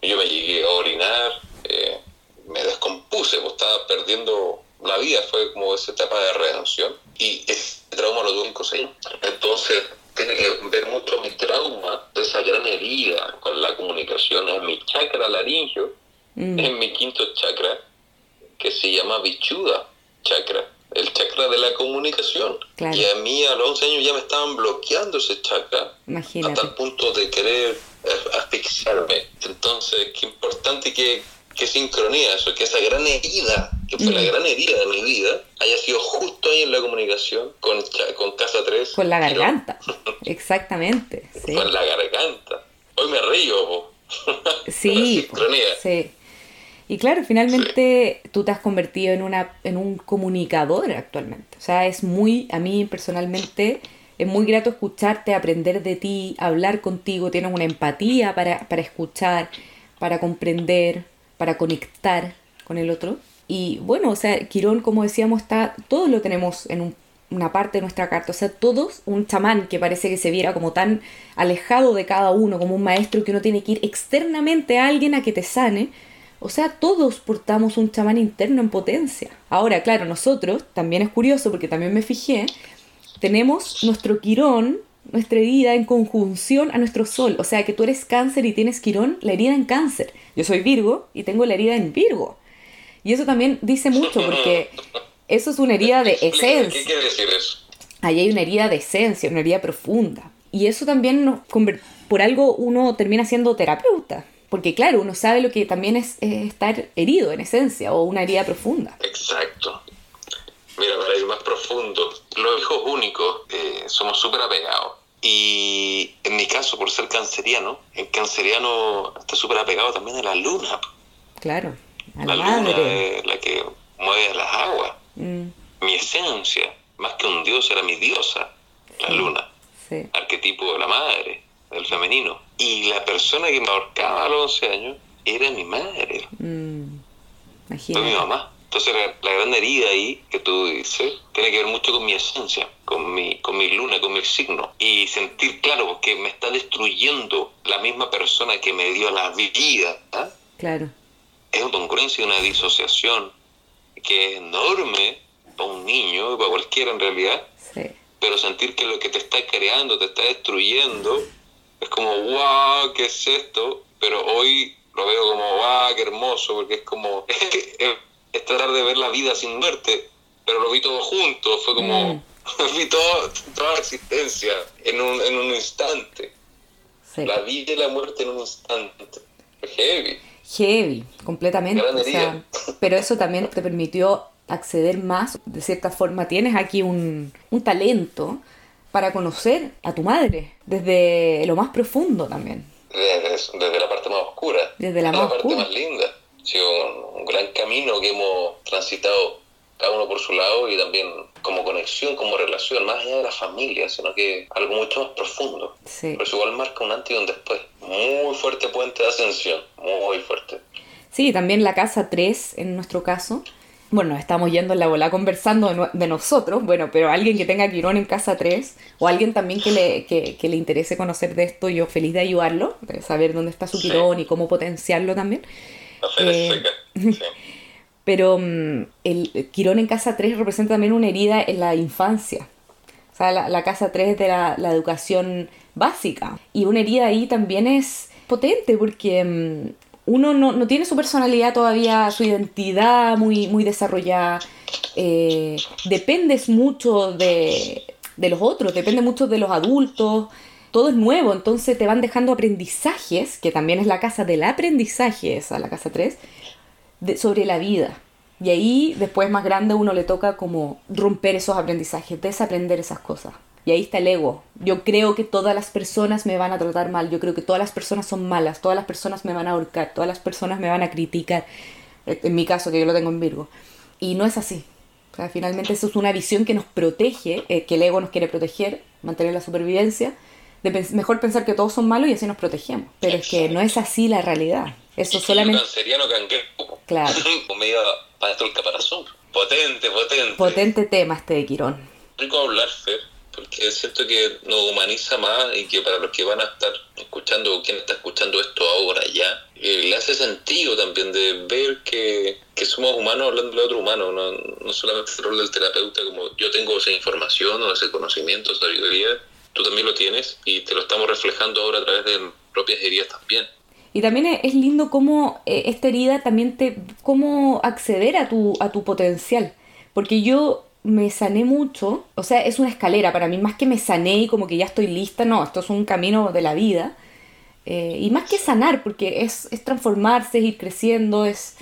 Y yo me llegué a orinar, eh, me descompuse, pues estaba perdiendo la vida, fue como esa etapa de redención. Y ese trauma lo tuve en cosecha. Entonces, tiene que ver mucho mi trauma de esa gran herida con la comunicación en mi chakra laringio, mm. en mi quinto chakra, que se llama bichuda chakra, el chakra de la comunicación. Y a mí a los 11 años ya me estaban bloqueando ese chakra Imagínate. hasta el punto de querer asfixiarme. Entonces, qué importante que, que sincronía eso, que esa gran herida, que fue la mm. gran herida de mi vida, haya sido justo ahí en la comunicación con, con Casa 3. Con la garganta, exactamente. Con la garganta. Hoy me río. Sí, sí. Y claro, finalmente tú te has convertido en, una, en un comunicador actualmente. O sea, es muy, a mí personalmente, es muy grato escucharte, aprender de ti, hablar contigo, tienes una empatía para, para escuchar, para comprender, para conectar con el otro. Y bueno, o sea, Quirón, como decíamos, está, todos lo tenemos en una parte de nuestra carta. O sea, todos un chamán que parece que se viera como tan alejado de cada uno, como un maestro que uno tiene que ir externamente a alguien a que te sane O sea, todos portamos un chamán interno en potencia. Ahora, claro, nosotros, también es curioso porque también me fijé, tenemos nuestro quirón, nuestra herida en conjunción a nuestro sol. O sea, que tú eres cáncer y tienes quirón, la herida en cáncer. Yo soy Virgo y tengo la herida en Virgo. Y eso también dice mucho porque eso es una herida de esencia. ¿Qué quiere decir eso? Ahí hay una herida de esencia, una herida profunda. Y eso también, nos por algo uno termina siendo terapeuta. Porque claro, uno sabe lo que también es, estar herido en esencia o una herida profunda. Exacto. Mira, para ir más profundo, los hijos únicos eh, somos súper apegados. Y en mi caso, por ser canceriano, el canceriano está súper apegado también a la luna. Claro, a La la luna madre. es la que mueve las aguas. Mm, Mi esencia, más que un dios, era mi diosa, la Sí. luna. sí. arquetipo de la madre, del femenino. Y la persona que me ahorcaba a los 11 años era mi madre, Mm, mi mamá. Entonces la, la gran herida ahí que tú dices tiene que ver mucho con mi esencia, con mi, con mi luna, con mi signo. Y sentir claro que me está destruyendo la misma persona que me dio la vida. ¿ah? Claro. Es una congruencia y una disociación que es enorme para un niño, para cualquiera en realidad, Sí. pero sentir que lo que te está creando te está destruyendo es como, wow, ¿qué es esto? Pero hoy lo veo como, wow, qué hermoso, porque es como, es tratar de ver la vida sin muerte, pero lo vi todo junto, fue como, vi todo, toda la existencia en un, en un instante, Sí. la vida y la muerte en un instante. Heavy. Heavy, completamente. O sea, pero eso también te permitió acceder más. De cierta forma, tienes aquí un, un talento para conocer a tu madre desde lo más profundo también. Desde, desde la parte más oscura. Desde la más parte oscura. más linda. Ha sido un, un gran camino que hemos transitado cada uno por su lado y también como conexión, como relación, más allá de la familia, sino que algo mucho más profundo. Sí. Pero eso igual marca un antes y un después. Muy fuerte puente de ascensión, muy fuerte. Sí, también la casa 3 en nuestro caso. Bueno, estamos yendo en la bola conversando de, no- de nosotros, bueno, pero alguien que tenga Quirón en casa 3 o alguien también que le, que, que le interese conocer de esto, yo feliz de ayudarlo, de saber dónde está su Sí. Quirón y cómo potenciarlo también. Eh. Sí. Pero mm, el Quirón en casa 3 representa también una herida en la infancia. O sea, la, la casa 3 es de la, la educación básica. Y una herida ahí también es potente porque mm, uno no, no tiene su personalidad todavía, su identidad muy, muy desarrollada. Eh, dependes mucho de, de los otros, depende mucho de los adultos. Todo es nuevo, entonces te van dejando aprendizajes, que también es la casa del aprendizaje, esa, la casa 3, de- sobre la vida. Y ahí, después más grande, uno le toca como romper esos aprendizajes, desaprender esas cosas. Y ahí está el ego. Yo creo que todas las personas me van a tratar mal, yo creo que todas las personas son malas, todas las personas me van a ahorcar, todas las personas me van a criticar. Eh, En mi caso, que yo lo tengo en Virgo. Y no es así. O sea, finalmente eso es una visión que nos protege, eh, que el ego nos quiere proteger, mantener la supervivencia. De pens- mejor pensar que todos son malos y así nos protegemos. Pero es que no es así la realidad. Eso solamente... canceriano canguero. Claro. Medio para del caparazón. Potente, potente. Potente tema este de Quirón. rico hablar, Fer, porque siento que nos humaniza más y que para los que van a estar escuchando o quien está escuchando esto ahora ya, eh, le hace sentido también de ver que, que somos humanos hablando de otro humano, no, no solamente el rol del terapeuta como yo tengo esa información o ese conocimiento, sabiduría, tú también lo tienes y te lo estamos reflejando ahora a través de propias heridas también. Y también es, es lindo cómo eh, esta herida también te... cómo acceder a tu, a tu potencial. Porque yo me sané mucho, o sea, es una escalera para mí, más que me sané y como que ya estoy lista, no, esto es un camino de la vida. Eh, y más que sanar, porque es, es transformarse, es ir creciendo, es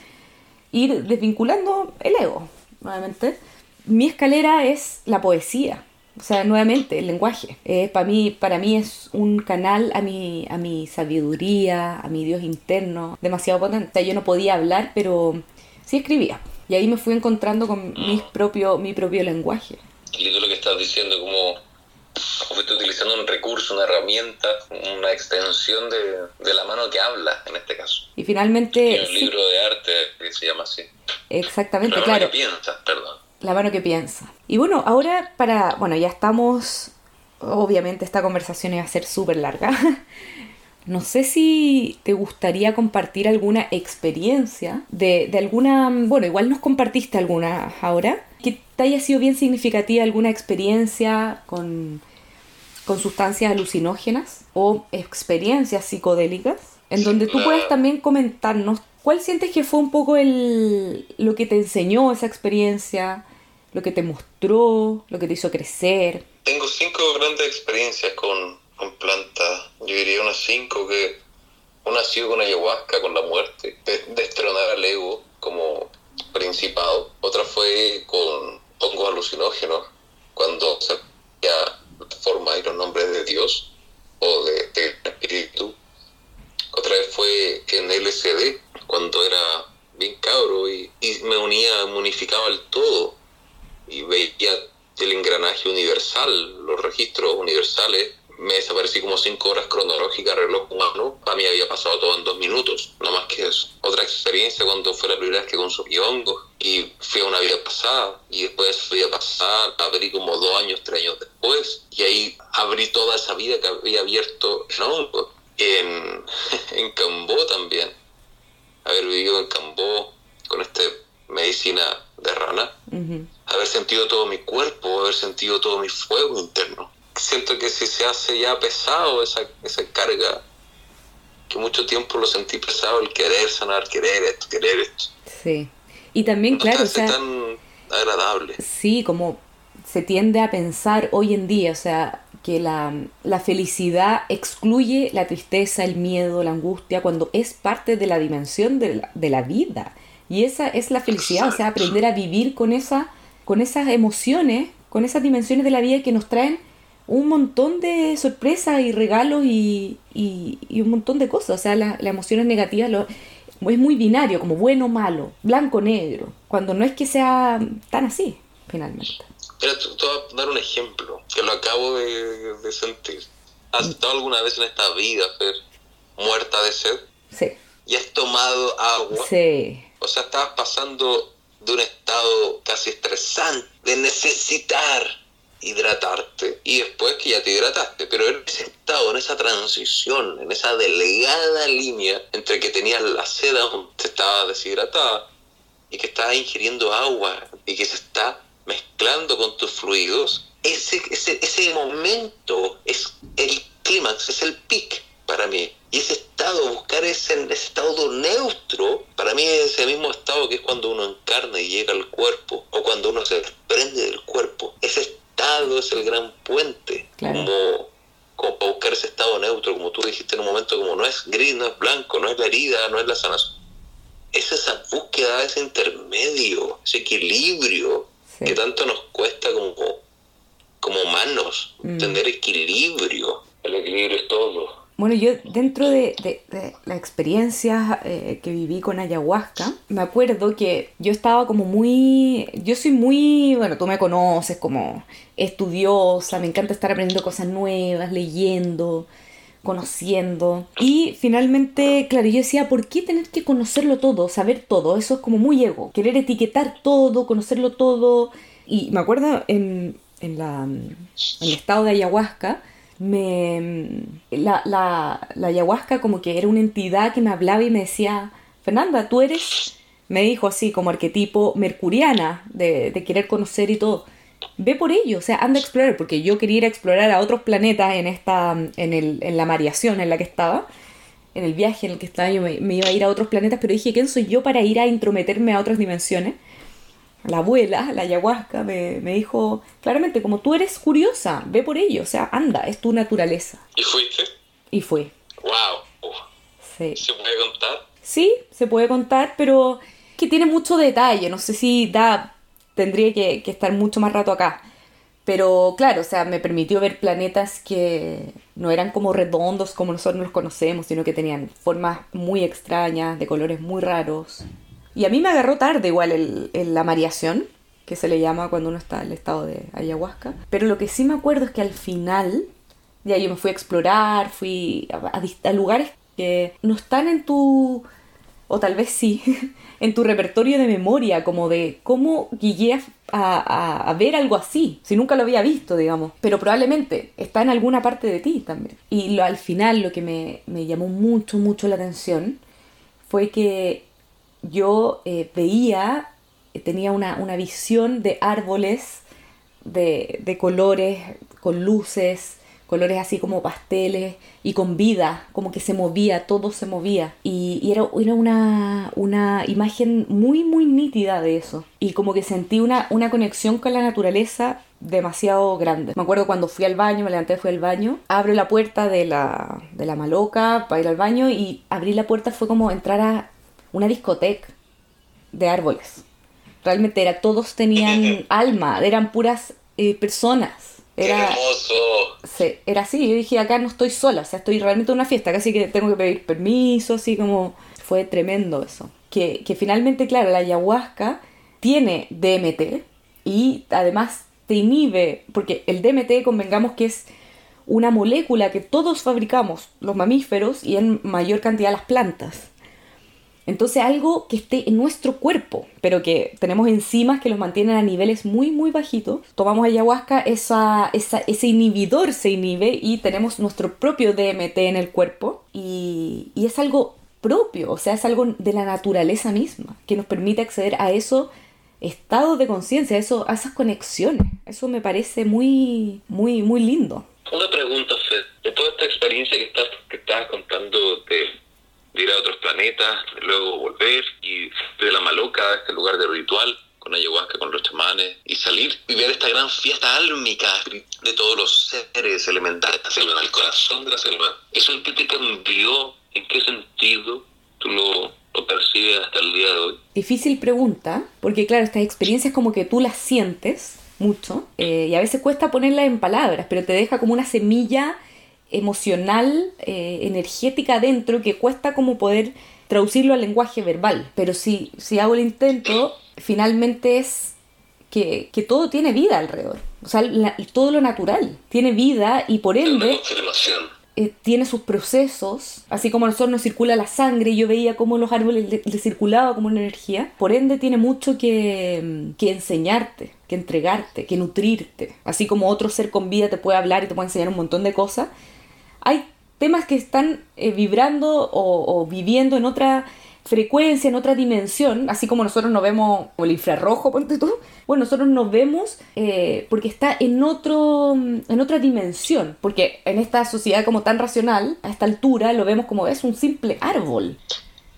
ir desvinculando el ego, nuevamente. Mi escalera es la poesía, o sea, nuevamente, el lenguaje. Eh, para, mí, para mí es un canal a mi, a mi sabiduría, a mi Dios interno, demasiado potente. Yo no podía hablar, pero sí escribía. Y ahí me fui encontrando con mis propio, mi propio lenguaje. Qué lindo lo que estás diciendo, como fuiste utilizando un recurso, una herramienta, una extensión de, de la mano que habla, en este caso. Y finalmente, un sí, libro de arte que se llama así. exactamente, La mano claro. que piensa, perdón. La mano que piensa. Y bueno, ahora para, bueno, ya estamos, obviamente esta conversación iba a ser súper larga, No sé si te gustaría compartir alguna experiencia de, de alguna, bueno, igual nos compartiste alguna ahora, que te haya sido bien significativa alguna experiencia con, con sustancias alucinógenas o experiencias psicodélicas, en donde tú puedes también comentarnos cuál sientes que fue un poco el, lo que te enseñó esa experiencia, lo que te mostró, lo que te hizo crecer. Tengo cinco grandes experiencias con, con plantas. Yo diría unas cinco que una ha sido con ayahuasca, con la muerte, destronar al ego como principado. Otra fue con hongos alucinógenos, cuando se la forma y los nombres de Dios o de, espíritu. Otra vez fue en LCD, cuando era bien cabro y, y me unía, me unificaba el todo y veía el engranaje universal, los registros universales. Me desaparecí como cinco horas cronológicas, reloj humano. Para mí había pasado todo en dos minutos, no más que eso. Otra experiencia cuando fue la primera vez que consumí hongos y fui a una vida pasada. Y después de esa vida pasada abrí como dos años, tres años después. Y ahí abrí toda esa vida que había abierto en hongos. En, en Cambó también. Haber vivido en Cambó con esta medicina de rana haber sentido todo mi cuerpo, haber sentido todo mi fuego interno. Siento que si se hace ya pesado esa, esa carga, que mucho tiempo lo sentí pesado, el querer sanar, querer esto, querer esto. Sí. Y también, no claro, o se sea, tan agradable. sí, como se tiende a pensar hoy en día, o sea, que la, la felicidad excluye la tristeza, el miedo, la angustia, cuando es parte de la dimensión de la, de la vida. Y esa es la felicidad, o sea, aprender a vivir con, esa, con esas emociones, con esas dimensiones de la vida que nos traen un montón de sorpresas y regalos y, y, y un montón de cosas. O sea, la- las emociones negativas lo- es muy binario, como bueno o malo, blanco o negro, cuando no es que sea tan así, finalmente. Mira, te, te voy a dar un ejemplo que lo acabo de, de sentir. ¿Has estado alguna vez en esta vida, Fer, muerta de sed? Sí, ¿Y has tomado agua? sí, O sea, estabas pasando de un estado casi estresante, de necesitar hidratarte, y después que ya te hidrataste, pero en ese estado, en esa transición, en esa delgada línea entre que tenías la sed aún, te estabas deshidratada, y que estabas ingiriendo agua, y que se está mezclando con tus fluidos, ese, ese, ese momento es el clímax, es el pic para mí. Y ese estado, buscar ese, ese estado neutro, para mí es ese mismo estado que es cuando uno encarna y llega al cuerpo, o cuando uno se desprende del cuerpo. Ese estado es el gran puente, Claro. como, como para buscar ese estado neutro, como tú dijiste en un momento, como no es gris, no es blanco, no es la herida, no es la sanación. Es esa búsqueda, ese intermedio, ese equilibrio sí. que tanto nos cuesta como, como humanos, Mm. tener equilibrio. El equilibrio es todo. Bueno, yo dentro de, de, de experiencias eh, que viví con ayahuasca, me acuerdo que yo estaba como muy, yo soy muy, bueno, tú me conoces como estudiosa, me encanta estar aprendiendo cosas nuevas, leyendo, conociendo. Y finalmente, claro, yo decía, ¿por qué tener que conocerlo todo, saber todo? Eso es como muy ego, querer etiquetar todo, conocerlo todo. Y me acuerdo en, la, en el estado de ayahuasca, me la, la, la ayahuasca como que era una entidad que me hablaba y me decía, Fernanda, tú eres, me dijo así como arquetipo mercuriana de, querer conocer y todo. Ve por ello, o sea, anda a explorar, porque yo quería ir a explorar a otros planetas en esta, en, el, en la variación en la que estaba, en el viaje en el que estaba, yo me, me iba a ir a otros planetas, pero dije, ¿quién soy yo para ir a intrometerme a otras dimensiones? La abuela, la ayahuasca, me, me dijo claramente, como tú eres curiosa, ve por ello, o sea, anda, es tu naturaleza. ¿Y fuiste? Y fue. ¡Wow! Sí. ¿Se puede contar? Sí, se puede contar, pero que tiene mucho detalle, no sé si da, tendría que, que estar mucho más rato acá. Pero claro, o sea, me permitió ver planetas que no eran como redondos como nosotros los conocemos, sino que tenían formas muy extrañas, de colores muy raros. Y a mí me agarró tarde igual el, el- la mareación, que se le llama cuando uno está en el estado de ayahuasca. Pero lo que sí me acuerdo es que al final, ya yo me fui a explorar, fui a, a a lugares que no están en tu o tal vez sí, en tu repertorio de memoria, como de cómo llegué a, ver algo así, si nunca lo había visto, digamos. Pero probablemente está en alguna parte de ti también. Y lo, al final lo que me, me llamó mucho, mucho la atención fue que yo eh, veía, tenía una, una, visión de árboles, de, de colores, con luces, colores así como pasteles y con vida, como que se movía, todo se movía. Y, era, era una, una, imagen muy, muy nítida de eso. Y como que sentí una, una conexión con la naturaleza demasiado grande. Me acuerdo cuando fui al baño, me levanté, fui al baño, abro la puerta de la, de la maloca para ir al baño y abrir la puerta fue como entrar a una discoteca de árboles. Realmente era, todos tenían alma, eran puras eh, personas era, hermoso! era así, yo dije, acá no estoy sola, o sea, estoy realmente en una fiesta, casi que tengo que pedir permiso, así como... Fue tremendo eso. Que, que finalmente, claro, la ayahuasca tiene DMT y además te inhibe, porque el DMT, convengamos que es una molécula que todos fabricamos, los mamíferos, y en mayor cantidad las plantas. Entonces algo que esté en nuestro cuerpo, pero que tenemos enzimas que los mantienen a niveles muy, muy bajitos. Tomamos ayahuasca, esa, ese inhibidor se inhibe y tenemos nuestro propio DMT en el cuerpo. Y, es algo propio, o sea, es algo de la naturaleza misma, que nos permite acceder a eso estado de conciencia, eso, a esas conexiones. Eso me parece muy, muy, muy lindo. Una pregunta, Fed. De toda esta experiencia que estás, que estás contando de de ir a otros planetas, luego volver y de la maloca este lugar de ritual con ayahuasca, con los chamanes, y salir y ver esta gran fiesta álmica de todos los seres elementales la selva, el corazón de la selva. ¿Eso en qué te cambió? ¿En qué sentido tú lo, lo percibes hasta el día de hoy? Difícil pregunta, porque claro, estas experiencias como que tú las sientes mucho, eh, y a veces cuesta ponerlas en palabras, pero te deja como una semilla emocional, eh, energética dentro que cuesta como poder traducirlo al lenguaje verbal. Pero si, si hago el intento, finalmente es que, todo tiene vida alrededor. O sea, todo lo natural tiene vida y por ende eh, tiene sus procesos. Así como a nosotros nos circula la sangre y yo veía cómo los árboles le, circulaba como una energía. Por ende tiene mucho que, que enseñarte, que entregarte, que nutrirte. Así como otro ser con vida te puede hablar y te puede enseñar un montón de cosas hay temas que están eh, vibrando o, viviendo en otra frecuencia, en otra dimensión, así como nosotros nos vemos el infrarrojo, ponte tú, bueno, nosotros nos vemos eh, porque está en, otro, en otra dimensión, porque en esta sociedad como tan racional, a esta altura, lo vemos como es un simple árbol.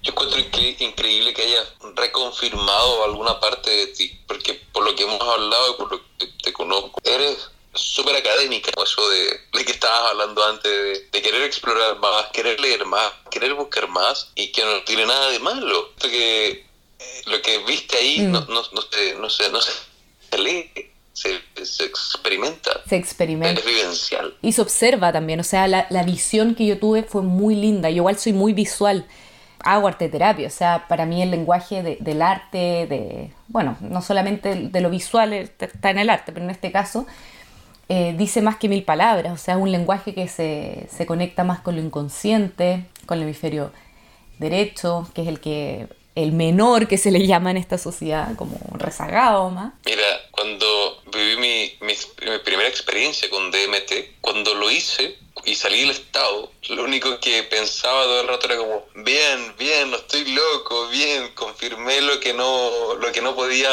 Yo encuentro increíble que hayas reconfirmado alguna parte de ti, porque por lo que hemos hablado y por lo que te conozco, eres súper académica, eso de, de, que estabas hablando antes, de, querer explorar más, querer leer más, querer buscar más y que no tiene nada de malo. que eh, lo que viste ahí mm. no, no, no, se, no, se, no se lee. Se, se, experimenta. Se experimenta. Es vivencial. Y se observa también, o sea, la, la visión que yo tuve fue muy linda. Yo igual soy muy visual hago arte terapia, o sea, para mí el lenguaje del arte, de, bueno, no solamente de lo visual está en el arte, pero en este caso eh, dice más que mil palabras, o sea, un lenguaje que se, se conecta más con lo inconsciente, con el hemisferio derecho, que es el que el menor que se le llama en esta sociedad, como rezagado más. Mira, cuando viví mi, mi, primera experiencia con DMT, cuando lo hice y salí del estado, lo único que pensaba todo el rato era como, bien, bien, no estoy loco, bien, confirmé lo que no, lo que no podía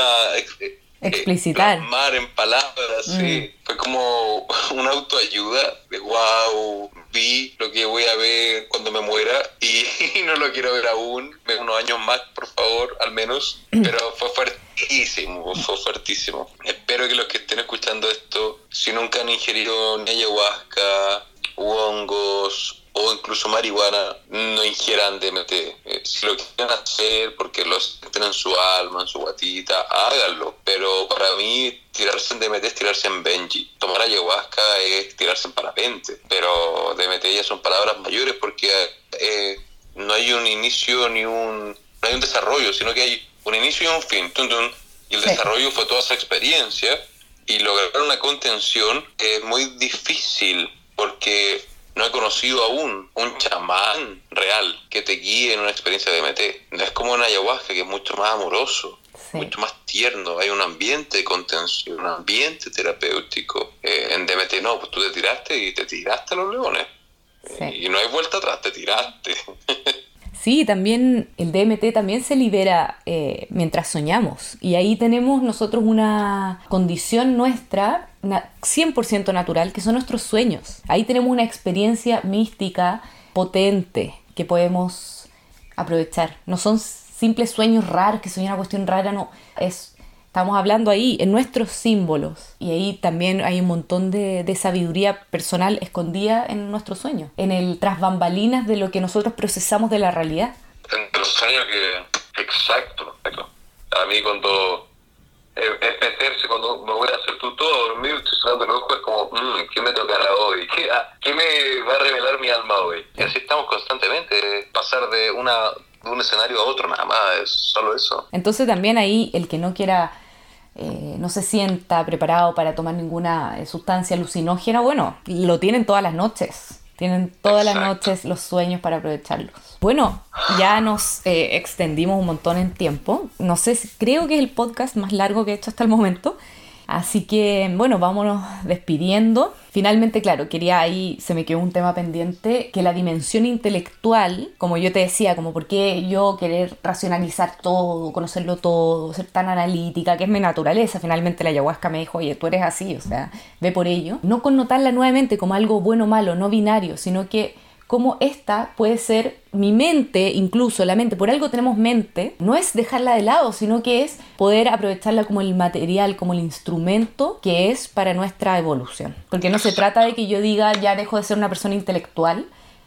explicitar. Plasmar en palabras, sí. Mm. Fue como una autoayuda de wow, vi lo que voy a ver cuando me muera y no lo quiero ver aún. Unos años más, por favor, al menos. Mm. Pero fue fuertísimo, fue fuertísimo. Espero que los que estén escuchando esto, si nunca han ingerido ni ayahuasca, u hongos, o incluso marihuana no ingieran DMT. Eh, si lo quieren hacer porque lo sienten en su alma, en su guatita, háganlo. Pero para mí, tirarse en DMT es tirarse en Benji. Tomar ayahuasca es tirarse en parapente. Pero DMT ya son palabras mayores porque eh, no hay un inicio ni un, no hay un desarrollo, sino que hay un inicio y un fin. y el desarrollo fue toda esa experiencia. Y lograr una contención es muy difícil porque No he conocido aún un chamán real que te guíe en una experiencia de DMT. No es como una ayahuasca que es mucho más amoroso, mucho más tierno. Hay un ambiente de contención, un ambiente terapéutico. Eh, en DMT no, pues tú te tiraste y te tiraste a los leones. Y no hay vuelta atrás, te tiraste. Sí, también el DMT también se libera eh, mientras soñamos. Y ahí tenemos nosotros una condición nuestra 100% natural, que son nuestros sueños. Ahí tenemos una experiencia mística potente que podemos aprovechar. No son simples sueños raros, que soy una cuestión rara, no. Es Estamos hablando ahí en nuestros símbolos y ahí también hay un montón de, sabiduría personal escondida en nuestros sueños, en el tras bambalinas de lo que nosotros procesamos de la realidad. En los sueños que, exacto, exacto. A mí cuando es, meterse, cuando me voy a hacer tú todo dormir, estoy cerrando el ojo, es como, mmm, ¿qué me tocará hoy? ¿Qué, ah, ¿Qué me va a revelar mi alma hoy? Y así estamos constantemente, pasar de una de un escenario a otro, nada más, es solo eso. Entonces también ahí el que no quiera eh, no se sienta preparado para tomar ninguna eh, sustancia alucinógena, bueno, lo tienen todas las noches. Tienen todas las noches los sueños para aprovecharlos. Bueno, ya nos eh, extendimos un montón en tiempo. No sé, creo que es el podcast más largo que he hecho hasta el momento. Así que, bueno, vámonos despidiendo. Finalmente, claro, quería ahí, se me quedó un tema pendiente, que la dimensión intelectual, como yo te decía, como por qué yo querer racionalizar todo, conocerlo todo, ser tan analítica, que es mi naturaleza. Finalmente la ayahuasca me dijo, oye, tú eres así, o sea, ve por ello. No connotarla nuevamente como algo bueno o malo, no binario, sino que como esta puede ser mi mente, incluso la mente, por algo tenemos mente, no es dejarla de lado, sino que es poder aprovecharla como el material, como el instrumento que es para nuestra evolución. Porque no se trata de que yo diga ya dejo de ser una persona intelectual,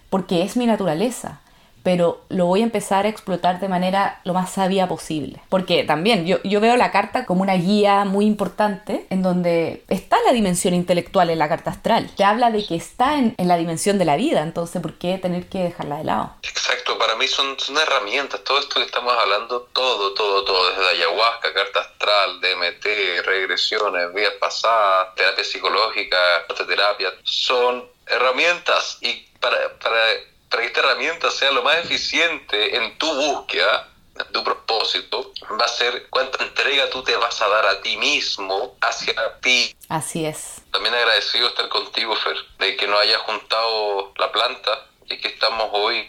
porque es mi naturaleza pero lo voy a empezar a explotar de manera lo más sabia posible. Porque también yo, yo, veo la carta como una guía muy importante en donde está la dimensión intelectual en la carta astral. Te habla de que está en, en la dimensión de la vida, entonces ¿por qué tener que dejarla de lado? Exacto, para mí son, son herramientas, todo esto que estamos hablando, todo, todo, todo, desde ayahuasca, carta astral, DMT, regresiones, vidas pasadas, terapia psicológica, terapia, son herramientas y para, para para que esta herramienta sea lo más eficiente en tu búsqueda, en tu propósito, va a ser cuánta entrega tú te vas a dar a ti mismo, hacia ti. Así es. También agradecido estar contigo, Fer, de que nos hayas juntado la planta y que estamos hoy.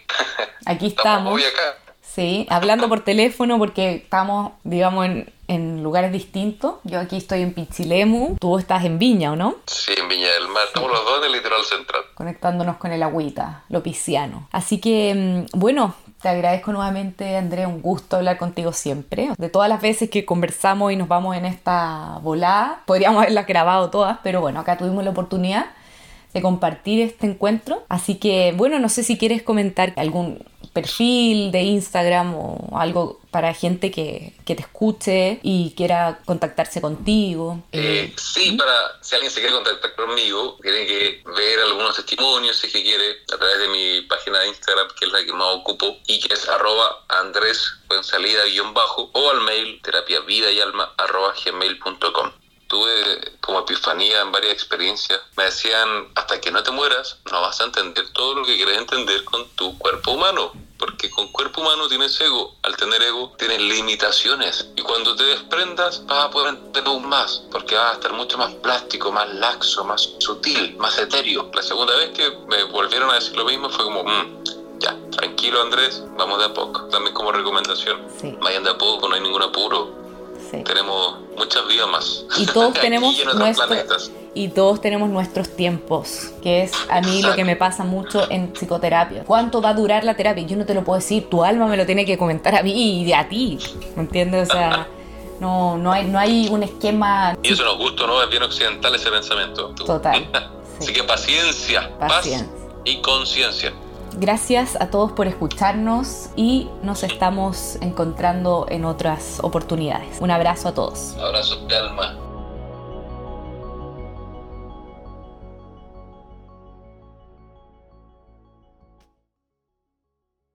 Aquí estamos. hoy acá. Sí, hablando por teléfono porque estamos, digamos, en, en lugares distintos. Yo aquí estoy en Pichilemu, tú estás en Viña, ¿o no? Sí, en Viña del Mar, estamos los dos en el litoral central. Conectándonos con el agüita, lo pisciano. Así que, mm, bueno, te agradezco nuevamente, André, un gusto hablar contigo siempre. De todas las veces que conversamos y nos vamos en esta volada, podríamos haberlas grabado todas, pero bueno, acá tuvimos la oportunidad de compartir este encuentro. Así que, bueno, no sé si quieres comentar algún perfil de Instagram o algo para gente que, te escuche y quiera contactarse contigo. Eh, sí, para si alguien se quiere contactar conmigo, tiene que ver algunos testimonios, si es que quiere, a través de mi página de Instagram, que es la que más ocupo, y que es arroba andrés salida guion bajo, o al mail terapia vida y alma arroba gmail.com tuve como epifanía en varias experiencias. Me decían, hasta que no te mueras, no vas a entender todo lo que quieres entender con tu cuerpo humano. Porque con cuerpo humano tienes ego. Al tener ego tienes limitaciones. Y cuando te desprendas vas a poder entender aún más. Porque vas a estar mucho más plástico, más laxo, más sutil, más etéreo. La segunda vez que me volvieron a decir lo mismo fue como, mm, ya, tranquilo Andrés, vamos de a poco. También como recomendación. Vayan de a poco, no hay ningún apuro tenemos muchas vidas más. Y todos tenemos nuestros y todos tenemos nuestros tiempos, que es a mí lo que me pasa mucho en psicoterapia. ¿Cuánto va a durar la terapia? Yo no te lo puedo decir, tu alma me lo tiene que comentar a mí y a ti, ¿me entiendes? O sea, no, no, hay, no hay un esquema... Y eso nos gusta, ¿no? Es bien occidental ese pensamiento. Total. Así que paciencia, paciencia. paz y conciencia. Gracias a todos por escucharnos y nos estamos encontrando en otras oportunidades. Un abrazo a todos. Abrazo de alma.